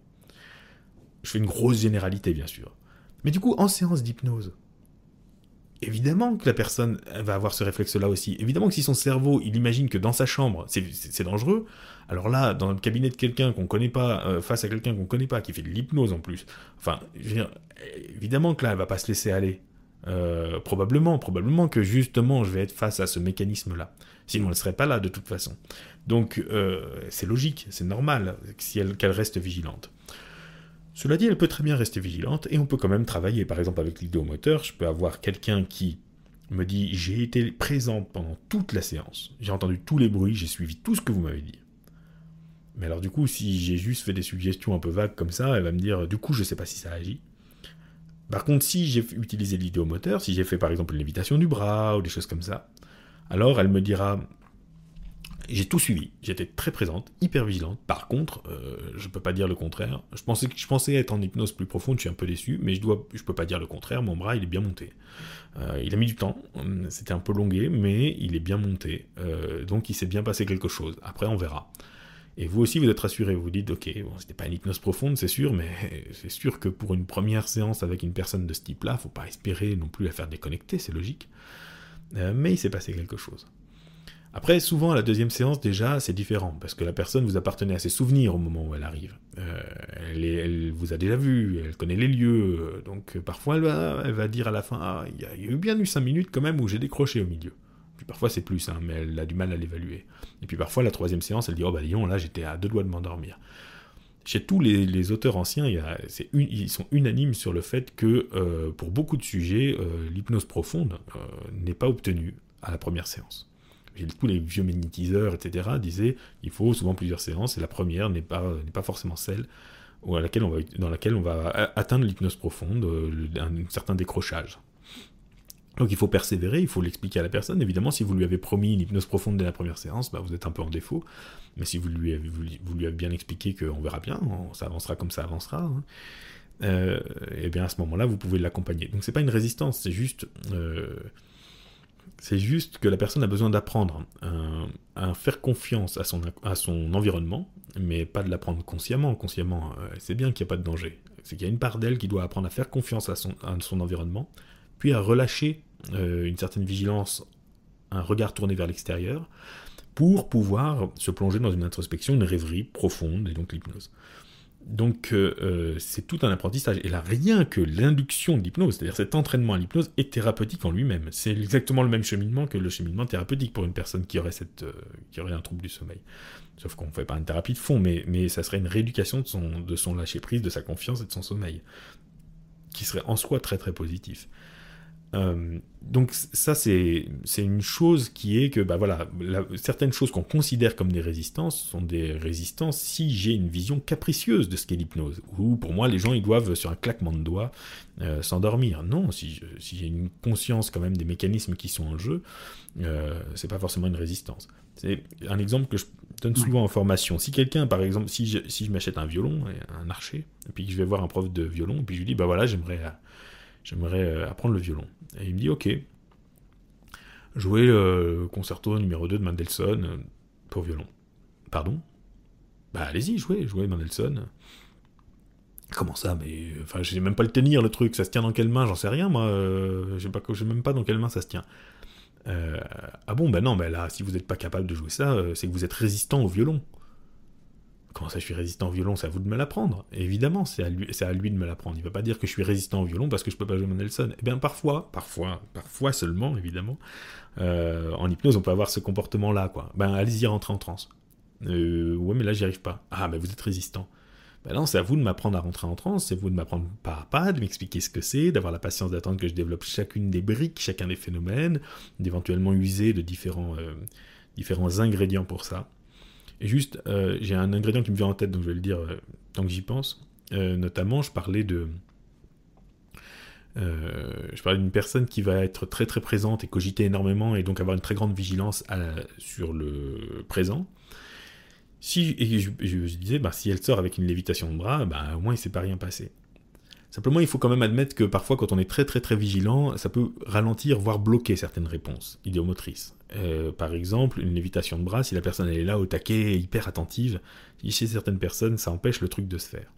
Je fais une grosse généralité, bien sûr. Mais du coup, en séance d'hypnose, évidemment que la personne va avoir ce réflexe-là aussi. Évidemment que si son cerveau, il imagine que dans sa chambre, c'est dangereux, alors là, dans le cabinet de quelqu'un qu'on connaît pas, euh, face à quelqu'un qu'on connaît pas, qui fait de l'hypnose en plus, enfin, évidemment que là, elle va pas se laisser aller. Euh, probablement, probablement que justement, je vais être face à ce mécanisme-là. Sinon, elle ne serait pas là de toute façon. Donc, euh, c'est logique, c'est normal qu'elle reste vigilante. Cela dit, elle peut très bien rester vigilante et on peut quand même travailler. Par exemple, avec l'idéomoteur, je peux avoir quelqu'un qui me dit J'ai été présent pendant toute la séance, j'ai entendu tous les bruits, j'ai suivi tout ce que vous m'avez dit. Mais alors, du coup, si j'ai juste fait des suggestions un peu vagues comme ça, elle va me dire Du coup, je ne sais pas si ça agit. Par contre, si j'ai utilisé l'idéomoteur, si j'ai fait par exemple une lévitation du bras ou des choses comme ça, alors elle me dira j'ai tout suivi, j'étais très présente, hyper vigilante. Par contre, euh, je peux pas dire le contraire. Je pensais être en hypnose plus profonde, je suis un peu déçu, mais je dois, je peux pas dire le contraire. Mon bras, il est bien monté. Euh, il a mis du temps, c'était un peu longué, mais il est bien monté. Euh, donc il s'est bien passé quelque chose. Après, on verra. Et vous aussi, vous êtes rassuré. Vous vous dites, ok, bon, c'était pas une hypnose profonde, c'est sûr, mais c'est sûr que pour une première séance avec une personne de ce type-là, faut pas espérer non plus la faire déconnecter, c'est logique. mais il s'est passé quelque chose. Après, souvent, à la deuxième séance, déjà, c'est différent, parce que la personne vous appartenait à ses souvenirs au moment où elle arrive. Euh, elle, vous a déjà vu, elle connaît les lieux, euh, donc euh, parfois elle va, elle va dire à la fin, ah, il y, a eu bien eu cinq minutes quand même où j'ai décroché au milieu. Puis parfois c'est plus, hein, mais elle a du mal à l'évaluer. Et puis parfois, la troisième séance, elle dit, oh bah disons, là j'étais à deux doigts de m'endormir. Chez tous les, auteurs anciens, il ils sont unanimes sur le fait que pour beaucoup de sujets, l'hypnose profonde n'est pas obtenue à la première séance tous les vieux magnétiseurs, etc., disaient il faut souvent plusieurs séances, et la première n'est pas, pas forcément celle on dans laquelle on va atteindre l'hypnose profonde, euh, un, certain décrochage. Donc il faut persévérer, il faut l'expliquer à la personne. Évidemment, si vous lui avez promis une hypnose profonde dès la première séance, bah, vous êtes un peu en défaut. Mais si vous lui avez, bien expliqué qu'on verra bien, ça avancera comme ça avancera, et hein, euh, eh bien à ce moment-là, vous pouvez l'accompagner. Donc c'est pas une résistance, c'est juste euh, c'est juste que la personne a besoin d'apprendre à, faire confiance à son, environnement, mais pas de l'apprendre consciemment. Consciemment, euh, c'est bien qu'il n'y a pas de danger. C'est qu'il y a une part d'elle qui doit apprendre à faire confiance à son, son environnement, puis à relâcher euh, une certaine vigilance, un regard tourné vers l'extérieur, pour pouvoir se plonger dans une introspection, une rêverie profonde, et donc l'hypnose. Donc euh, euh, c'est tout un apprentissage. Et là, rien que l'induction de l'hypnose, c'est-à-dire cet entraînement à l'hypnose, est thérapeutique en lui-même. C'est exactement le même cheminement que le cheminement thérapeutique pour une personne qui aurait, cette, euh, un trouble du sommeil. Sauf qu'on ne fait pas une thérapie de fond, mais, mais ça serait une rééducation de son, de son lâcher-prise, de sa confiance et de son sommeil, qui serait en soi très très positif. Euh, donc ça c'est une chose qui est que bah voilà certaines choses qu'on considère comme des résistances sont des résistances si j'ai une vision capricieuse de ce qu'est l'hypnose ou pour moi les gens ils doivent sur un claquement de doigts euh, s'endormir. Non si, j'ai une conscience quand même des mécanismes qui sont en jeu euh, c'est pas forcément une résistance. C'est un exemple que je donne souvent en formation. Si quelqu'un par exemple si je, si je m'achète un violon un archer et puis que je vais voir un prof de violon et puis je lui dis bah voilà j'aimerais j'aimerais apprendre le violon et il me dit, ok, jouer le concerto numéro 2 de Mendelssohn euh, pour violon. Pardon? Bah allez-y, jouez, jouez Mendelssohn. Comment ça Mais enfin, j'ai même pas le tenir le truc. Ça se tient dans quelle main? J'en sais rien moi. Euh, je sais même pas dans quelle main ça se tient. Euh, ah bon, ben non, ben là, si vous n'êtes pas capable de jouer ça, euh, c'est que vous êtes résistant au violon. Comment ça, je suis résistant au violon C'est à vous de me l'apprendre. Évidemment, c'est à, lui, à lui de me l'apprendre. Il ne va pas dire que je suis résistant au violon parce que je peux pas jouer Mendelssohn. Eh bien, parfois, parfois, parfois seulement, évidemment, en hypnose, on peut avoir ce comportement-là. Ben, allez-y, rentrer en transe. ouais, mais là, j'y arrive pas. Ah, mais vous êtes résistant. Ben non, c'est à vous de m'apprendre à rentrer en transe, c'est à vous de m'apprendre pas à pas, de m'expliquer ce que c'est, d'avoir la patience d'attendre que je développe chacune des briques, chacun des phénomènes, d'éventuellement user de différents, euh, différents ingrédients pour ça. Et juste, euh, j'ai un ingrédient qui me vient en tête, donc je vais le dire euh, tant que j'y pense. notamment, je parlais de... je parlais d'une personne qui va être très très présente et cogiter énormément et donc avoir une très grande vigilance sur le présent. Si, et je, disais, bah, si elle sort avec une lévitation de bras, bah, au moins il ne s'est pas rien passé. Simplement, il faut quand même admettre que parfois, quand on est très très très vigilant, ça peut ralentir, voire bloquer certaines réponses idéomotrices. Euh, par exemple, une lévitation de bras, si la personne est là au taquet, hyper attentive, chez certaines personnes, ça empêche le truc de se faire.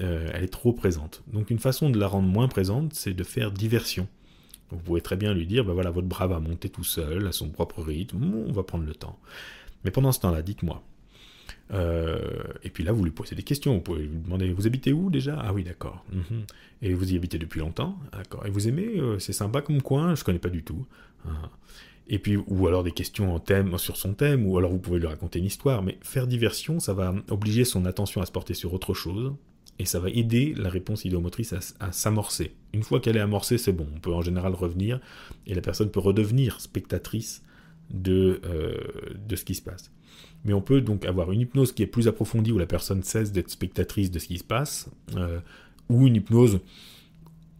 Euh, elle est trop présente. Donc une façon de la rendre moins présente, c'est de faire diversion. vous pouvez très bien lui dire, bah voilà, votre bras va monter tout seul, à son propre rythme, on va prendre le temps. Mais pendant ce temps-là, dites-moi, et puis là, vous lui posez des questions. Vous pouvez lui demander Vous habitez où déjà? Ah oui, d'accord. Mhm. Et vous y habitez depuis longtemps? D'accord. Et vous aimez euh, C'est sympa comme coin? Je connais pas du tout. Ah. Et puis, ou alors des questions en thème, sur son thème, ou alors vous pouvez lui raconter une histoire. Mais faire diversion, ça va obliger son attention à se porter sur autre chose. Et ça va aider la réponse idéomotrice à, s'amorcer. Une fois qu'elle est amorcée, c'est bon. On peut en général revenir et la personne peut redevenir spectatrice de, euh, de ce qui se passe. Mais on peut donc avoir une hypnose qui est plus approfondie où la personne cesse d'être spectatrice de ce qui se passe, euh, ou une hypnose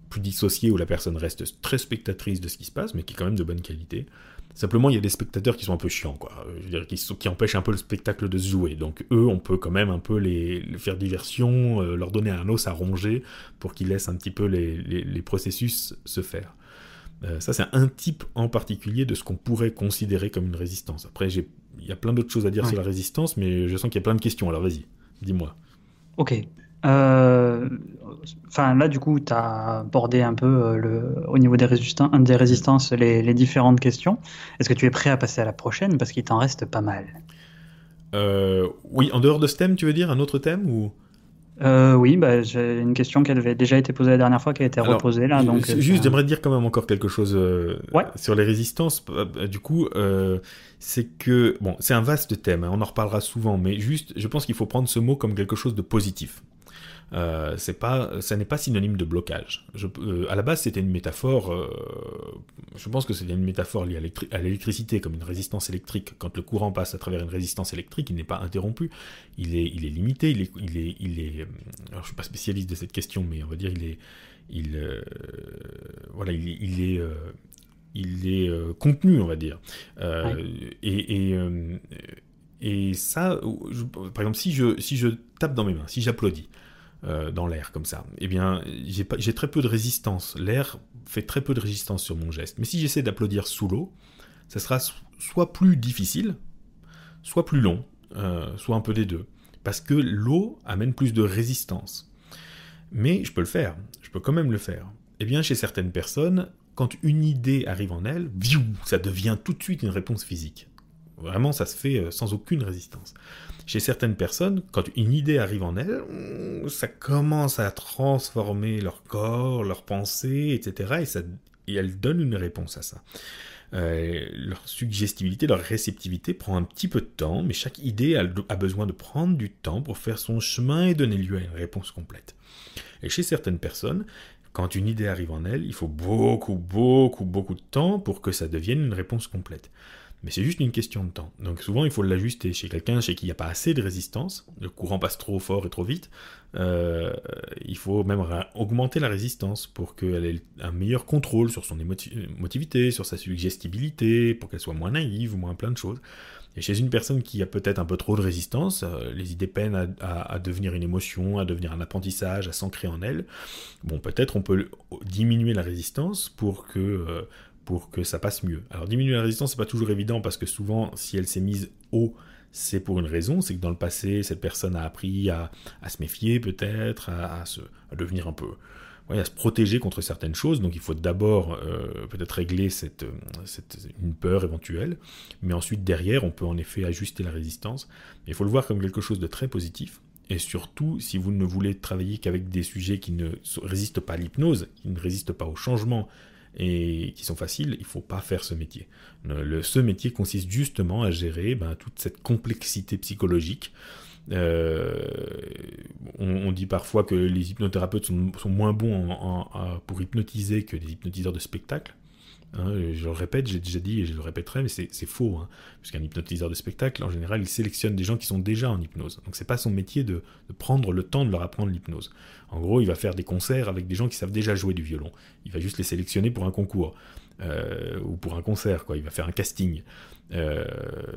plus dissociée où la personne reste très spectatrice de ce qui se passe, mais qui est quand même de bonne qualité. Simplement, il y a des spectateurs qui sont un peu chiants, quoi. Je veux dire, qui, empêchent un peu le spectacle de se jouer. Donc, eux, on peut quand même un peu les, faire diversion, euh, leur donner un os à ronger pour qu'ils laissent un petit peu les, processus se faire. Euh, ça, c'est un type en particulier de ce qu'on pourrait considérer comme une résistance. Après, il y a plein d'autres choses à dire sur la résistance, mais je sens qu'il y a plein de questions. Alors vas-y, dis-moi. Ok. Euh, enfin, là, du coup, tu as abordé un peu euh, le, au niveau des, des résistances les, les différentes questions. Est-ce que tu es prêt à passer à la prochaine? Parce qu'il t'en reste pas mal. Oui, en dehors de ce thème, tu veux dire un autre thème ou? Euh, oui, bah, j'ai une question qui avait déjà été posée la dernière fois, qui a été reposée là. Donc, juste, j'aimerais dire quand même encore quelque chose euh, sur les résistances. Euh, du coup, c'est que bon, c'est un vaste thème. Hein, on en reparlera souvent, mais juste, je pense qu'il faut prendre ce mot comme quelque chose de positif. Euh, c'est pas, ça n'est pas synonyme de blocage. Je, euh, à la base, c'était une métaphore. Euh, je pense que c'était une métaphore liée à l'électricité, comme une résistance électrique. Quand le courant passe à travers une résistance électrique, il n'est pas interrompu. Il est, il est limité. Il est, il est, il est. Alors, je suis pas spécialiste de cette question, mais on va dire, il est, il, voilà, il, il est il est contenu, on va dire. Et, et, et ça, par exemple, si je, si je tape dans mes mains, si j'applaudis, euh, dans l'air comme ça, eh bien, j'ai très peu de résistance. L'air fait très peu de résistance sur mon geste. Mais si j'essaie d'applaudir sous l'eau, ça sera soit plus difficile, soit plus long, euh, soit un peu des deux. Parce que l'eau amène plus de résistance. Mais je peux le faire, je peux quand même le faire. Eh bien, chez certaines personnes, quand une idée arrive en elles, ça devient tout de suite une réponse physique. Vraiment, ça se fait euh, sans aucune résistance. Chez certaines personnes, quand une idée arrive en elles, ça commence à transformer leur corps, leurs pensées, etc. Et, ça, et elles donnent une réponse à ça. Euh, leur suggestibilité, leur réceptivité prend un petit peu de temps, mais chaque idée a, a, besoin de prendre du temps pour faire son chemin et donner lieu à une réponse complète. Et chez certaines personnes, quand une idée arrive en elles, il faut beaucoup, beaucoup, beaucoup de temps pour que ça devienne une réponse complète mais c'est juste une question de temps. Donc souvent il faut l'ajuster chez quelqu'un chez qui il n'y a pas assez de résistance, le courant passe trop fort et trop vite, euh, il faut même augmenter la résistance pour qu'elle ait un meilleur contrôle sur son émotivité, sur sa suggestibilité, pour qu'elle soit moins naïve, moins plein de choses. Et chez une personne qui a peut-être un peu trop de résistance, euh, les idées peinent à, devenir une émotion, à devenir un apprentissage, à s'ancrer en elle. Bon, peut-être on peut diminuer la résistance pour que euh, pour que ça passe mieux. Alors diminuer la résistance, c'est pas toujours évident parce que souvent, si elle s'est mise haut, c'est pour une raison, c'est que dans le passé, cette personne a appris à, se méfier peut-être, à, se, devenir un peu, à se protéger contre certaines choses. Donc il faut d'abord euh, peut-être régler cette, une peur éventuelle, mais ensuite derrière, on peut en effet ajuster la résistance. Mais il faut le voir comme quelque chose de très positif. Et surtout, si vous ne voulez travailler qu'avec des sujets qui ne résistent pas à l'hypnose, qui ne résistent pas au changement, et qui sont faciles, il ne faut pas faire ce métier. Le, ce métier consiste justement à gérer ben, toute cette complexité psychologique. Euh, on, dit parfois que les hypnothérapeutes sont, moins bons pour hypnotiser que des hypnotiseurs de spectacle. Hein, je le répète, j'ai déjà dit et je le répéterai, mais c'est faux. Hein, puisqu'un hypnotiseur de spectacle, en général, il sélectionne des gens qui sont déjà en hypnose. Donc c'est pas son métier de, prendre le temps de leur apprendre l'hypnose. En gros, il va faire des concerts avec des gens qui savent déjà jouer du violon. Il va juste les sélectionner pour un concours. Euh, ou pour un concert, quoi. Il va faire un casting. Euh,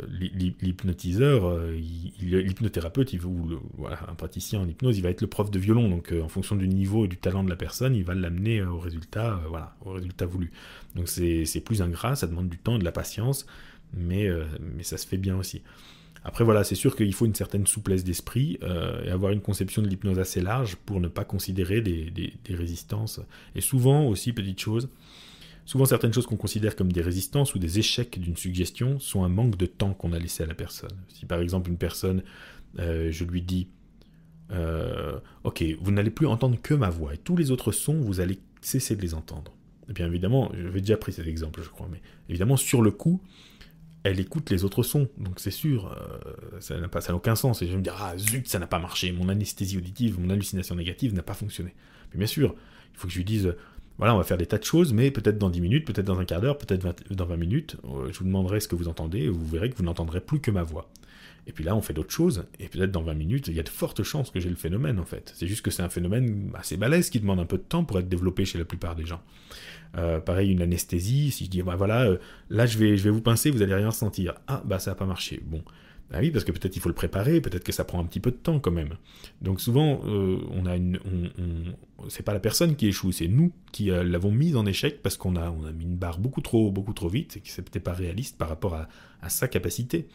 l'hypnotiseur, euh, l'hypnothérapeute, ou un praticien en hypnose, il va être le prof de violon. Donc, en fonction du niveau et du talent de la personne, il va l'amener au résultat, voilà, au résultat voulu. Donc, c'est plus ingrat, ça demande du temps, de la patience, mais, mais ça se fait bien aussi. Après, voilà, c'est sûr qu'il faut une certaine souplesse d'esprit et avoir une conception de l'hypnose assez large pour ne pas considérer des, des résistances. Et souvent aussi, petite chose, Souvent, certaines choses qu'on considère comme des résistances ou des échecs d'une suggestion sont un manque de temps qu'on a laissé à la personne. Si par exemple une personne, euh, je lui dis, euh, ok, vous n'allez plus entendre que ma voix et tous les autres sons, vous allez cesser de les entendre. Et eh bien évidemment, je vais déjà pris cet exemple, je crois, mais évidemment sur le coup, elle écoute les autres sons, donc c'est sûr, euh, ça n'a pas, ça n'a aucun sens. Et je vais me dire, ah zut, ça n'a pas marché, mon anesthésie auditive, mon hallucination négative n'a pas fonctionné. Mais bien sûr, il faut que je lui dise, voilà, on va faire des tas de choses, mais peut-être dans 10 minutes, peut-être dans un quart d'heure, peut-être dans 20 minutes, euh, je vous demanderai ce que vous entendez, et vous verrez que vous n'entendrez plus que ma voix. Et puis là, on fait d'autres choses, et peut-être dans 20 minutes, il y a de fortes chances que j'ai le phénomène, en fait. C'est juste que c'est un phénomène assez balèze qui demande un peu de temps pour être développé chez la plupart des gens. Euh, pareil, une anesthésie, si je dis, bah voilà, euh, là je vais, je vais vous pincer, vous allez rien sentir. Ah, bah ça n'a pas marché. Bon, ah oui, parce que peut-être il faut le préparer, peut-être que ça prend un petit peu de temps quand même. Donc souvent, euh, on a une, c'est pas la personne qui échoue, c'est nous qui euh, l'avons mise en échec parce qu'on a, on a mis une barre beaucoup trop, beaucoup trop vite et que c'est peut-être pas réaliste par rapport à, sa capacité.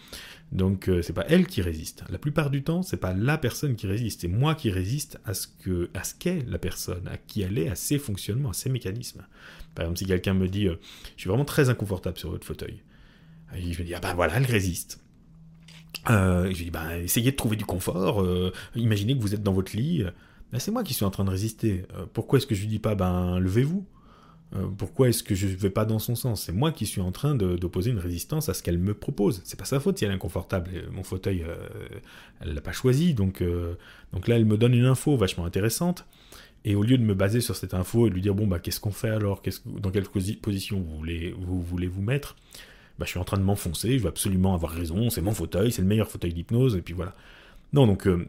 Donc euh, c'est pas elle qui résiste. La plupart du temps, c'est pas la personne qui résiste, c'est moi qui résiste à ce que, à ce qu'est la personne, à qui elle est, à ses fonctionnements, à ses mécanismes. Par exemple, si quelqu'un me dit, je suis vraiment très inconfortable sur votre fauteuil, je me dis ah ben voilà, elle résiste. Euh, lui dis, bah, essayez de trouver du confort, euh, imaginez que vous êtes dans votre lit. Ben, c'est moi qui suis en train de résister. Euh, pourquoi est-ce que je lui dis pas, ben, levez-vous? Pourquoi est-ce que je ne vais pas dans son sens? C'est moi qui suis en train d'opposer une résistance à ce qu'elle me propose. C'est pas sa faute si elle est inconfortable. Mon fauteuil, elle l'a pas choisi, donc, donc là, elle me donne une info vachement intéressante. Et au lieu de me baser sur cette info et de lui dire, bon, bah, qu'est-ce qu'on fait alors? Dans quelle position vous voulez vous, voulez vous mettre? Bah, je suis en train de m'enfoncer, je veux absolument avoir raison, c'est mon fauteuil, c'est le meilleur fauteuil d'hypnose, et puis voilà. Non, donc euh,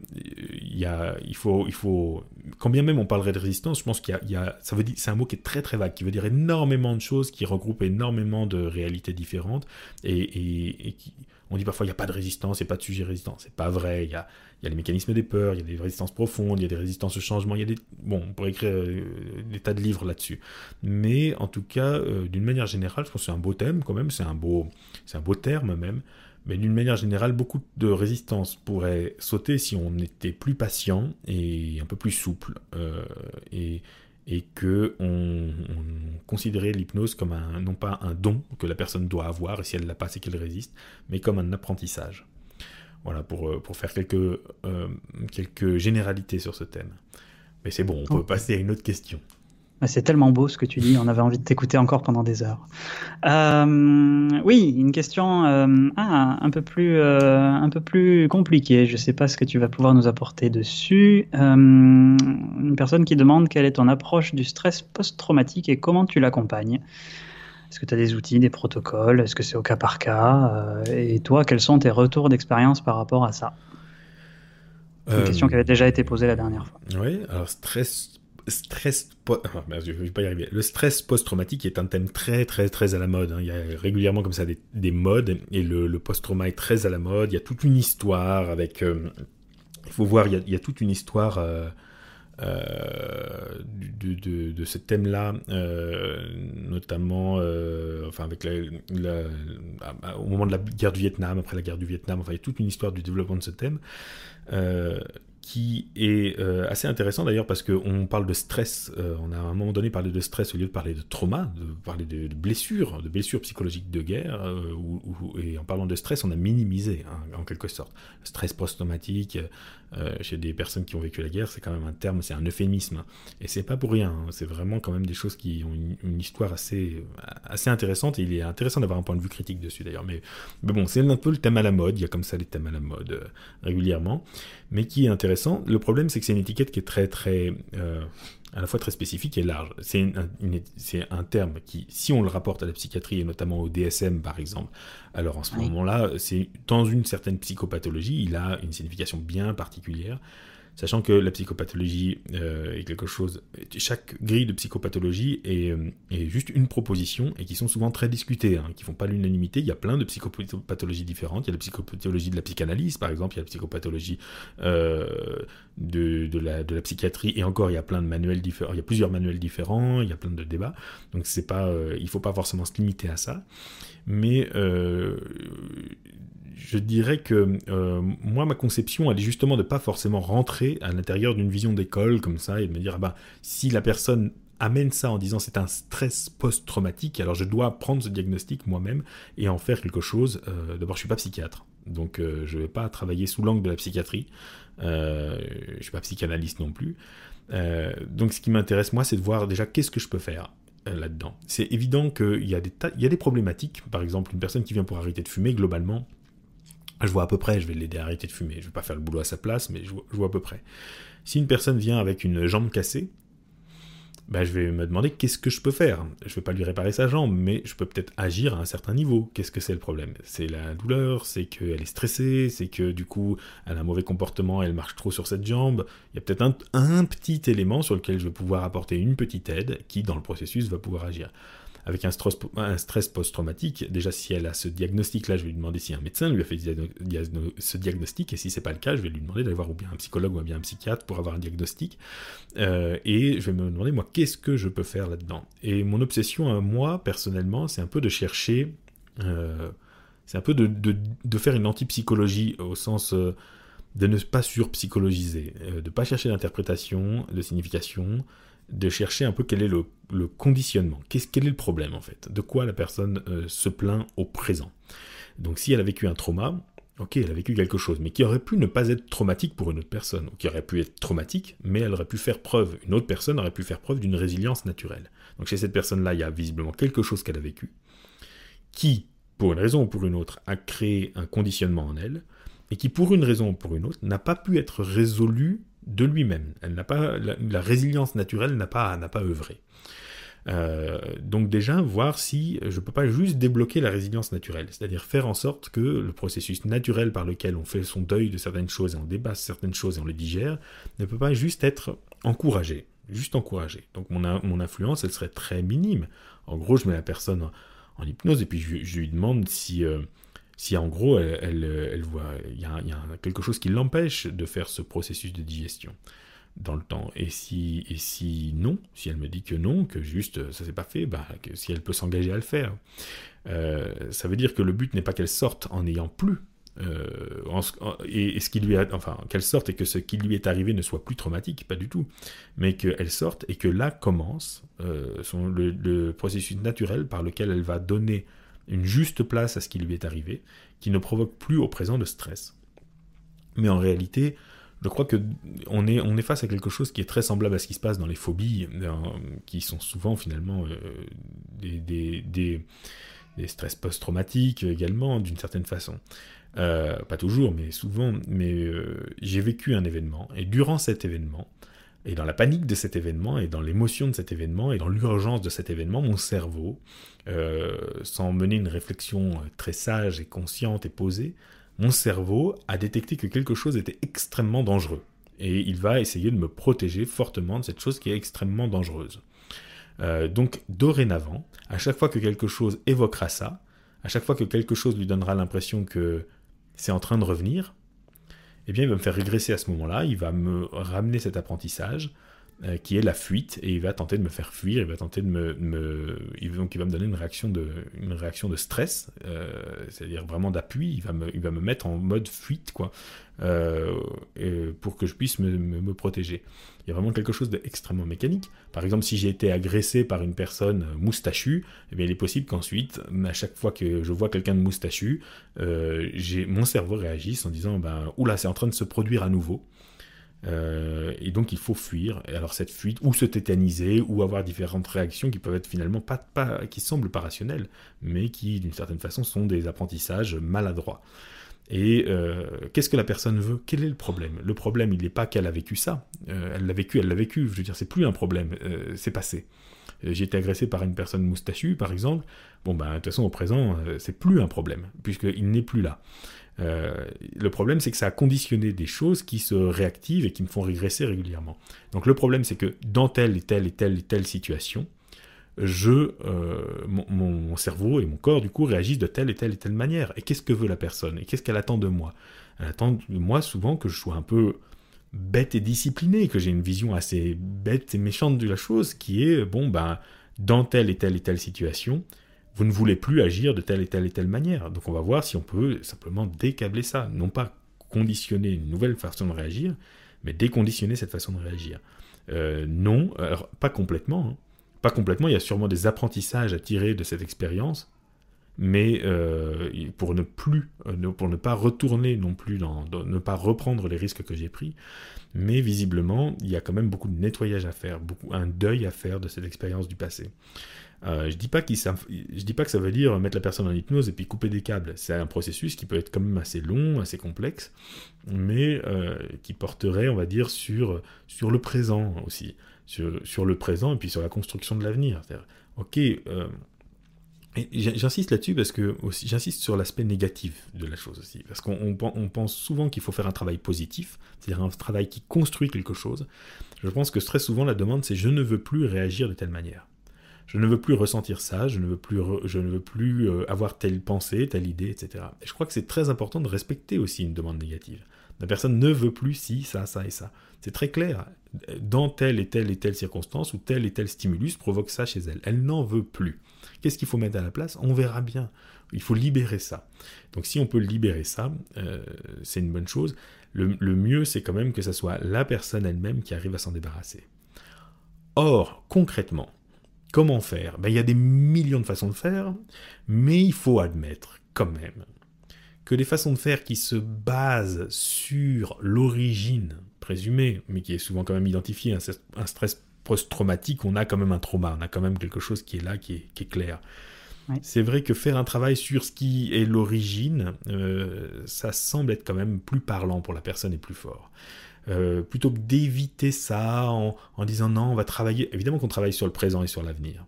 y a, il faut, il faut, quand bien même on parlerait de résistance, je pense qu'il y, a, ça veut dire, c'est un mot qui est très très vague, qui veut dire énormément de choses, qui regroupe énormément de réalités différentes, et, et qui, on dit parfois il n'y a pas de résistance, il n'y a pas de sujet résistant. C'est pas vrai. Il y a, les mécanismes des peurs, il y a des résistances profondes, il y a des résistances au changement. Il y a des. Bon, on pourrait écrire euh, des tas de livres là-dessus. Mais en tout cas, euh, d'une manière générale, je pense que c'est un beau thème quand même. C'est un beau, un beau terme même. Mais d'une manière générale, beaucoup de résistance pourrait sauter si on était plus patient et un peu plus souple. Euh, et que on, considérait l'hypnose comme un, non pas un don que la personne doit avoir, et si elle l'a pas, c'est qu'elle résiste, mais comme un apprentissage. Voilà, pour, euh, pour faire quelques, euh, quelques généralités sur ce thème. Mais c'est bon, on peut passer à une autre question. C'est tellement beau ce que tu dis, on avait envie de t'écouter encore pendant des heures. Euh, oui, une question euh, ah, un, peu plus, euh, un peu plus compliquée. Je ne sais pas ce que tu vas pouvoir nous apporter dessus. une personne qui demande quelle est ton approche du stress post-traumatique et comment tu l'accompagnes. Est-ce que tu as des outils, des protocoles? Est-ce que c'est au cas par cas? Et toi, quels sont tes retours d'expérience par rapport à ça? Une question qui avait déjà été posée la dernière fois. Oui, alors stress stress, y arriver. Le stress post-traumatique est un thème très très très à la mode. Hein. Il y a régulièrement comme ça des, modes et le, post-trauma est très à la mode. Il y a toute une histoire avec. Euh, il faut voir, il y, a, toute une histoire. Euh, de, de, ce thème-là, notamment enfin avec au moment de la guerre du Vietnam, après la guerre du Vietnam, enfin il y a toute une histoire du développement de ce thème qui est euh, assez intéressant d'ailleurs parce qu'on parle de stress, euh, on a à un moment donné parlé de stress au lieu de parler de trauma, de parler de, blessures, de blessures psychologiques de guerre, euh, et en parlant de stress, on a minimisé hein, en quelque sorte. Le stress post-traumatique chez des personnes qui ont vécu la guerre, c'est quand même un terme, c'est un euphémisme, hein. et c'est pas pour rien, hein. c'est vraiment quand même des choses qui ont une, histoire assez, assez intéressante, et il est intéressant d'avoir un point de vue critique dessus d'ailleurs, mais bon, c'est un peu le thème à la mode, il y a comme ça les thèmes à la mode régulièrement, mais qui est intéressant le problème, c'est que c'est une étiquette qui est très, très, euh, à la fois très spécifique et large. C'est un, terme qui, si on le rapporte à la psychiatrie et notamment au DSM par exemple, alors en ce moment-là, c'est dans une certaine psychopathologie, il a une signification bien particulière. Sachant que la psychopathologie euh, est quelque chose. Chaque grille de psychopathologie est, euh, est, juste une proposition et qui sont souvent très discutées, hein, qui font pas l'unanimité. Il y a plein de psychopathologies différentes. Il y a la psychopathologie de la psychanalyse, par exemple. Il y a la psychopathologie euh, de, la, psychiatrie. Et encore, il y a plein de manuels différents. Il y a plusieurs manuels différents. Il y a plein de débats. Donc, c'est pas, il faut pas forcément se limiter à ça. Mais je dirais que euh, moi, ma conception, elle est justement de pas forcément rentrer à l'intérieur d'une vision d'école comme ça et de me dire, ah bah, si la personne amène ça en disant c'est un stress post-traumatique, alors je dois prendre ce diagnostic moi-même et en faire quelque chose. Euh, d'abord, je suis pas psychiatre, donc euh, je vais pas travailler sous l'angle de la psychiatrie. je suis pas psychanalyste non plus. donc, ce qui m'intéresse moi, c'est de voir déjà qu'est-ce que je peux faire là-dedans. C'est évident qu'il y, y a des problématiques. Par exemple, une personne qui vient pour arrêter de fumer, globalement, je vois à peu près, je vais l'aider à arrêter de fumer. Je vais pas faire le boulot à sa place, mais je vois, à peu près. Si une personne vient avec une jambe cassée, ben je vais me demander qu'est-ce que je peux faire. Je vais pas lui réparer sa jambe, mais je peux peut-être agir à un certain niveau. Qu'est-ce que c'est le problème? C'est la douleur, c'est qu'elle est stressée, c'est que du coup elle a un mauvais comportement, elle marche trop sur cette jambe? Il y a peut-être un petit élément sur lequel je vais pouvoir apporter une petite aide qui, dans le processus, va pouvoir agir avec un stress, post-traumatique, déjà si elle a ce diagnostic-là, je vais lui demander si un médecin lui a fait ce diagnostic, et si c'est pas le cas, je vais lui demander d'aller voir ou bien un psychologue ou bien un psychiatre pour avoir un diagnostic, euh, et je vais me demander, moi, qu'est-ce que je peux faire là-dedans? Et mon obsession à moi, personnellement, c'est un peu de chercher, euh, c'est un peu de, de, faire une antipsychologie au sens... Euh, de ne pas surpsychologiser, de ne pas chercher d'interprétation, de signification, de chercher un peu quel est le, conditionnement, quel est le problème en fait, de quoi la personne euh, se plaint au présent? Donc si elle a vécu un trauma, ok, elle a vécu quelque chose, mais qui aurait pu ne pas être traumatique pour une autre personne, ou qui aurait pu être traumatique, mais elle aurait pu faire preuve, une autre personne aurait pu faire preuve d'une résilience naturelle. Donc chez cette personne-là, il y a visiblement quelque chose qu'elle a vécu, qui, pour une raison ou pour une autre, a créé un conditionnement en elle, et qui, pour une raison ou pour une autre, n'a pas pu être résolu de lui-même. Elle n'a pas la, résilience naturelle n'a pas n'a pas œuvré. Euh, donc déjà voir si je peux pas juste débloquer la résilience naturelle, c'est-à-dire faire en sorte que le processus naturel par lequel on fait son deuil de certaines choses et on débat certaines choses et on les digère ne peut pas juste être encouragé, juste encouragé. Donc mon, mon influence elle serait très minime. En gros je mets la personne en, hypnose et puis je, lui demande si euh, si en gros elle, voit, il y, a, quelque chose qui l'empêche de faire ce processus de digestion dans le temps. Et si, et si non, si elle me dit que non, que juste ça s'est pas fait, bah, que si elle peut s'engager à le faire, euh, ça veut dire que le but n'est pas qu'elle sorte en n'ayant plus. Euh, et, ce qui lui enfin, qu'elle sorte et que ce qui lui est arrivé ne soit plus traumatique, pas du tout, mais qu'elle sorte et que là commence euh, le, processus naturel par lequel elle va donner une juste place à ce qui lui est arrivé, qui ne provoque plus au présent de stress. Mais en réalité, je crois que on est, face à quelque chose qui est très semblable à ce qui se passe dans les phobies, euh, qui sont souvent finalement euh, des, des, stress post-traumatiques également, d'une certaine façon. Euh, pas toujours, mais souvent. Mais j'ai vécu un événement, et durant cet événement, et dans la panique de cet événement, et dans l'émotion de cet événement, et dans l'urgence de cet événement, mon cerveau, euh, sans mener une réflexion euh, très sage et consciente et posée, mon cerveau a détecté que quelque chose était extrêmement dangereux. Et il va essayer de me protéger fortement de cette chose qui est extrêmement dangereuse. Euh, donc dorénavant, à chaque fois que quelque chose évoquera ça, à chaque fois que quelque chose lui donnera l'impression que c'est en train de revenir, eh bien, il va me faire régresser à ce moment-là, il va me ramener cet apprentissage euh, qui est la fuite, et il va tenter de me faire fuir, il va tenter de me, donc il va me donner une réaction de, réaction de stress, euh, c'est-à-dire vraiment d'appui, il va me, mettre en mode fuite, quoi, euh, pour que je puisse me, protéger. Vraiment quelque chose d'extrêmement mécanique. Par exemple, si j'ai été agressé par une personne moustachue, eh bien, il est possible qu'ensuite, à chaque fois que je vois quelqu'un de moustachu, j'ai mon cerveau réagisse en disant, ben, oula, c'est en train de se produire à nouveau. Euh, et donc il faut fuir. Et alors cette fuite, ou se tétaniser, ou avoir différentes réactions qui peuvent être finalement pas qui semblent pas rationnelles, mais qui d'une certaine façon sont des apprentissages maladroits. Et euh, qu'est-ce que la personne veut? Quel est le problème? Le problème, il n'est pas qu'elle a vécu ça. Euh, elle l'a vécu, elle l'a vécu. Je veux dire, c'est plus un problème. c'est passé. J'ai été agressé par une personne moustachue, par exemple. Bon, ben, de toute façon, au présent, c'est plus un problème, puisqu'il n'est plus là. Euh, le problème, c'est que ça a conditionné des choses qui se réactivent et qui me font régresser régulièrement. Donc le problème, c'est que dans telle et telle et telle et telle situation, je, euh, mon, cerveau et mon corps, du coup, réagissent de telle et telle et telle manière. Et qu'est-ce que veut la personne? Et qu'est-ce qu'elle attend de moi? Elle attend de moi souvent que je sois un peu bête et discipliné, que j'ai une vision assez bête et méchante de la chose, qui est, bon, ben, dans telle et telle et telle situation, vous ne voulez plus agir de telle et telle et telle manière. Donc on va voir si on peut simplement décabler ça, non pas conditionner une nouvelle façon de réagir, mais déconditionner cette façon de réagir. Euh, non, pas complètement. Hein. Pas complètement, il y a sûrement des apprentissages à tirer de cette expérience, mais euh, pour ne plus, euh, pour ne pas retourner non plus, dans, ne pas reprendre les risques que j'ai pris, mais visiblement, il y a quand même beaucoup de nettoyage à faire, beaucoup, un deuil à faire de cette expérience du passé. Euh, je dis dis pas que ça veut dire mettre la personne en hypnose et puis couper des câbles. C'est un processus qui peut être quand même assez long, assez complexe, mais qui porterait, on va dire, sur le présent aussi, sur, sur le présent et puis sur la construction de l'avenir. Ok. Euh, j'insiste là-dessus parce que j'insiste sur l'aspect négatif de la chose aussi parce qu'on on pense souvent qu'il faut faire un travail positif, c'est-à-dire un travail qui construit quelque chose. Je pense que très souvent la demande c'est je ne veux plus réagir de telle manière. Je ne veux plus ressentir ça, je ne veux plus, je ne veux plus euh, avoir telle pensée, telle idée, etc. Et je crois que c'est très important de respecter aussi une demande négative. La personne ne veut plus si, ça, ça et ça. C'est très clair. Dans telle et telle et telle circonstance ou tel et tel stimulus provoque ça chez elle. Elle n'en veut plus. Qu'est-ce qu'il faut mettre à la place? On verra bien. Il faut libérer ça. Donc si on peut libérer ça, euh, c'est une bonne chose. Le, mieux, c'est quand même que ce soit la personne elle-même qui arrive à s'en débarrasser. Or, concrètement, Comment faire? Ben, Il y a des millions de façons de faire, mais il faut admettre quand même que les façons de faire qui se basent sur l'origine présumée, mais qui est souvent quand même identifiée, un, stress post-traumatique, on a quand même un trauma, on a quand même quelque chose qui est là, qui est, clair. C'est vrai que faire un travail sur ce qui est l'origine, euh, ça semble être quand même plus parlant pour la personne et plus fort. Euh, plutôt que d'éviter ça en, disant non, on va travailler. Évidemment qu'on travaille sur le présent et sur l'avenir.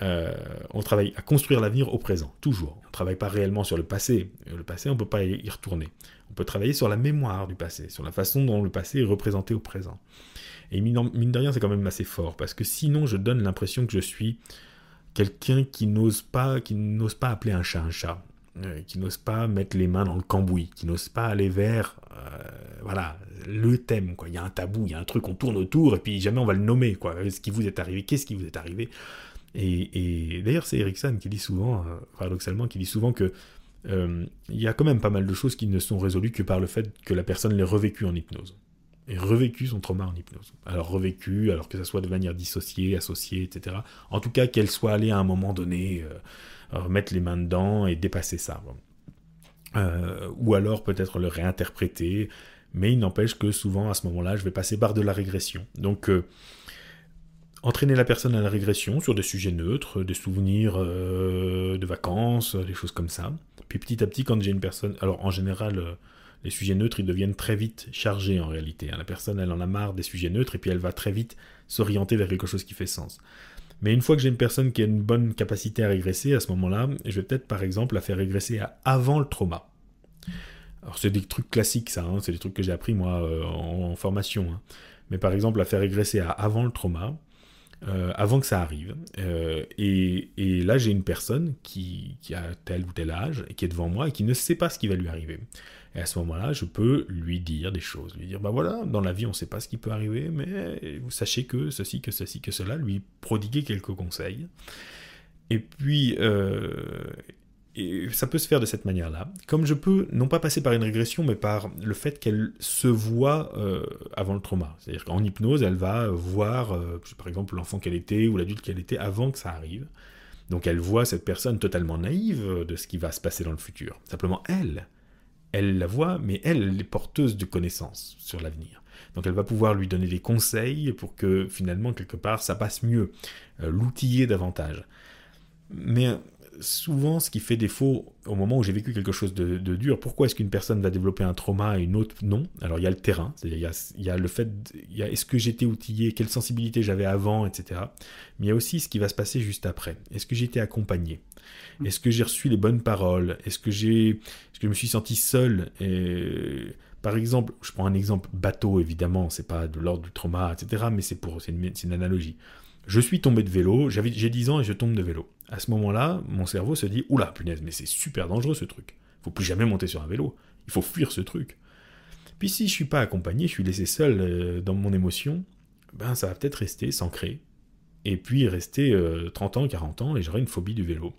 Euh, on travaille à construire l'avenir au présent, toujours. On ne travaille pas réellement sur le passé. Le passé, on ne peut pas y retourner. On peut travailler sur la mémoire du passé, sur la façon dont le passé est représenté au présent. Et mine de rien, c'est quand même assez fort, parce que sinon, je donne l'impression que je suis quelqu'un qui n'ose pas, qui n'ose pas appeler un chat un chat, euh, qui n'ose pas mettre les mains dans le cambouis, qui n'ose pas aller vers, voilà, le thème, quoi. Il y a un tabou, il y a un truc, on tourne autour, et puis jamais on va le nommer, quoi. Ce qui vous est arrivé, qu'est-ce qui vous est arrivé? Et, d'ailleurs, c'est Erickson qui dit souvent, euh, paradoxalement, qui dit souvent que euh, il y a quand même pas mal de choses qui ne sont résolues que par le fait que la personne l'ait revécu en hypnose. Et revécu son trauma en hypnose. Alors revécu, alors que ça soit de manière dissociée, associée, etc. En tout cas, qu'elle soit allée à un moment donné euh, remettre les mains dedans et dépasser ça. ou alors peut-être le réinterpréter, mais il n'empêche que souvent à ce moment-là, je vais passer par de la régression. Donc, euh, entraîner la personne à la régression sur des sujets neutres, des souvenirs euh, de vacances, des choses comme ça. Puis petit à petit, quand j'ai une personne, alors en général, euh, les sujets neutres, ils deviennent très vite chargés en réalité. Hein. La personne, elle en a marre des sujets neutres et puis elle va très vite s'orienter vers quelque chose qui fait sens. Mais une fois que j'ai une personne qui a une bonne capacité à régresser, à ce moment-là, je vais peut-être par exemple la faire régresser à avant le trauma. Alors c'est des trucs classiques ça, hein, c'est des trucs que j'ai appris moi euh, en, formation. Hein. Mais par exemple, la faire régresser à avant le trauma, euh, avant que ça arrive. Euh, et, là, j'ai une personne qui, a tel ou tel âge, et qui est devant moi, et qui ne sait pas ce qui va lui arriver. Et à ce moment-là, je peux lui dire des choses, lui dire, bah voilà, dans la vie, on ne sait pas ce qui peut arriver, mais vous sachez que ceci, que ceci, que cela, lui prodiguer quelques conseils. Et puis, euh, et ça peut se faire de cette manière-là. Comme je peux, non pas passer par une régression, mais par le fait qu'elle se voit euh, avant le trauma. C'est-à-dire qu'en hypnose, elle va voir, euh, par exemple, l'enfant qu'elle était ou l'adulte qu'elle était avant que ça arrive. Donc elle voit cette personne totalement naïve de ce qui va se passer dans le futur. Simplement, elle, elle la voit, mais elle, elle est porteuse de connaissances sur l'avenir. Donc elle va pouvoir lui donner des conseils pour que finalement, quelque part, ça passe mieux, euh, l'outiller davantage. Mais souvent ce qui fait défaut au moment où j'ai vécu quelque chose de, dur. Pourquoi est-ce qu'une personne va développer un trauma et une autre non? Alors il y a le terrain, il y a, il y a le fait, il y a est-ce que j'étais outillé, quelle sensibilité j'avais avant, etc. Mais il y a aussi ce qui va se passer juste après. Est-ce que j'ai été accompagné? Mm. Est-ce que j'ai reçu les bonnes paroles? Est-ce que j'ai, est-ce que je me suis senti seul? Et par exemple, je prends un exemple bateau, évidemment, c'est pas de l'ordre du trauma, etc., mais c'est pour, c'est une, une analogie. Je suis tombé de vélo, j'ai 10 ans et je tombe de vélo. À ce moment-là, mon cerveau se dit Oula, punaise, mais c'est super dangereux ce truc. Il faut plus jamais monter sur un vélo. Il faut fuir ce truc. Puis si je suis pas accompagné, je suis laissé seul euh, dans mon émotion, ben ça va peut-être rester, s'ancrer. Et puis rester 30 euh, ans, 40 ans, et j'aurai une phobie du vélo.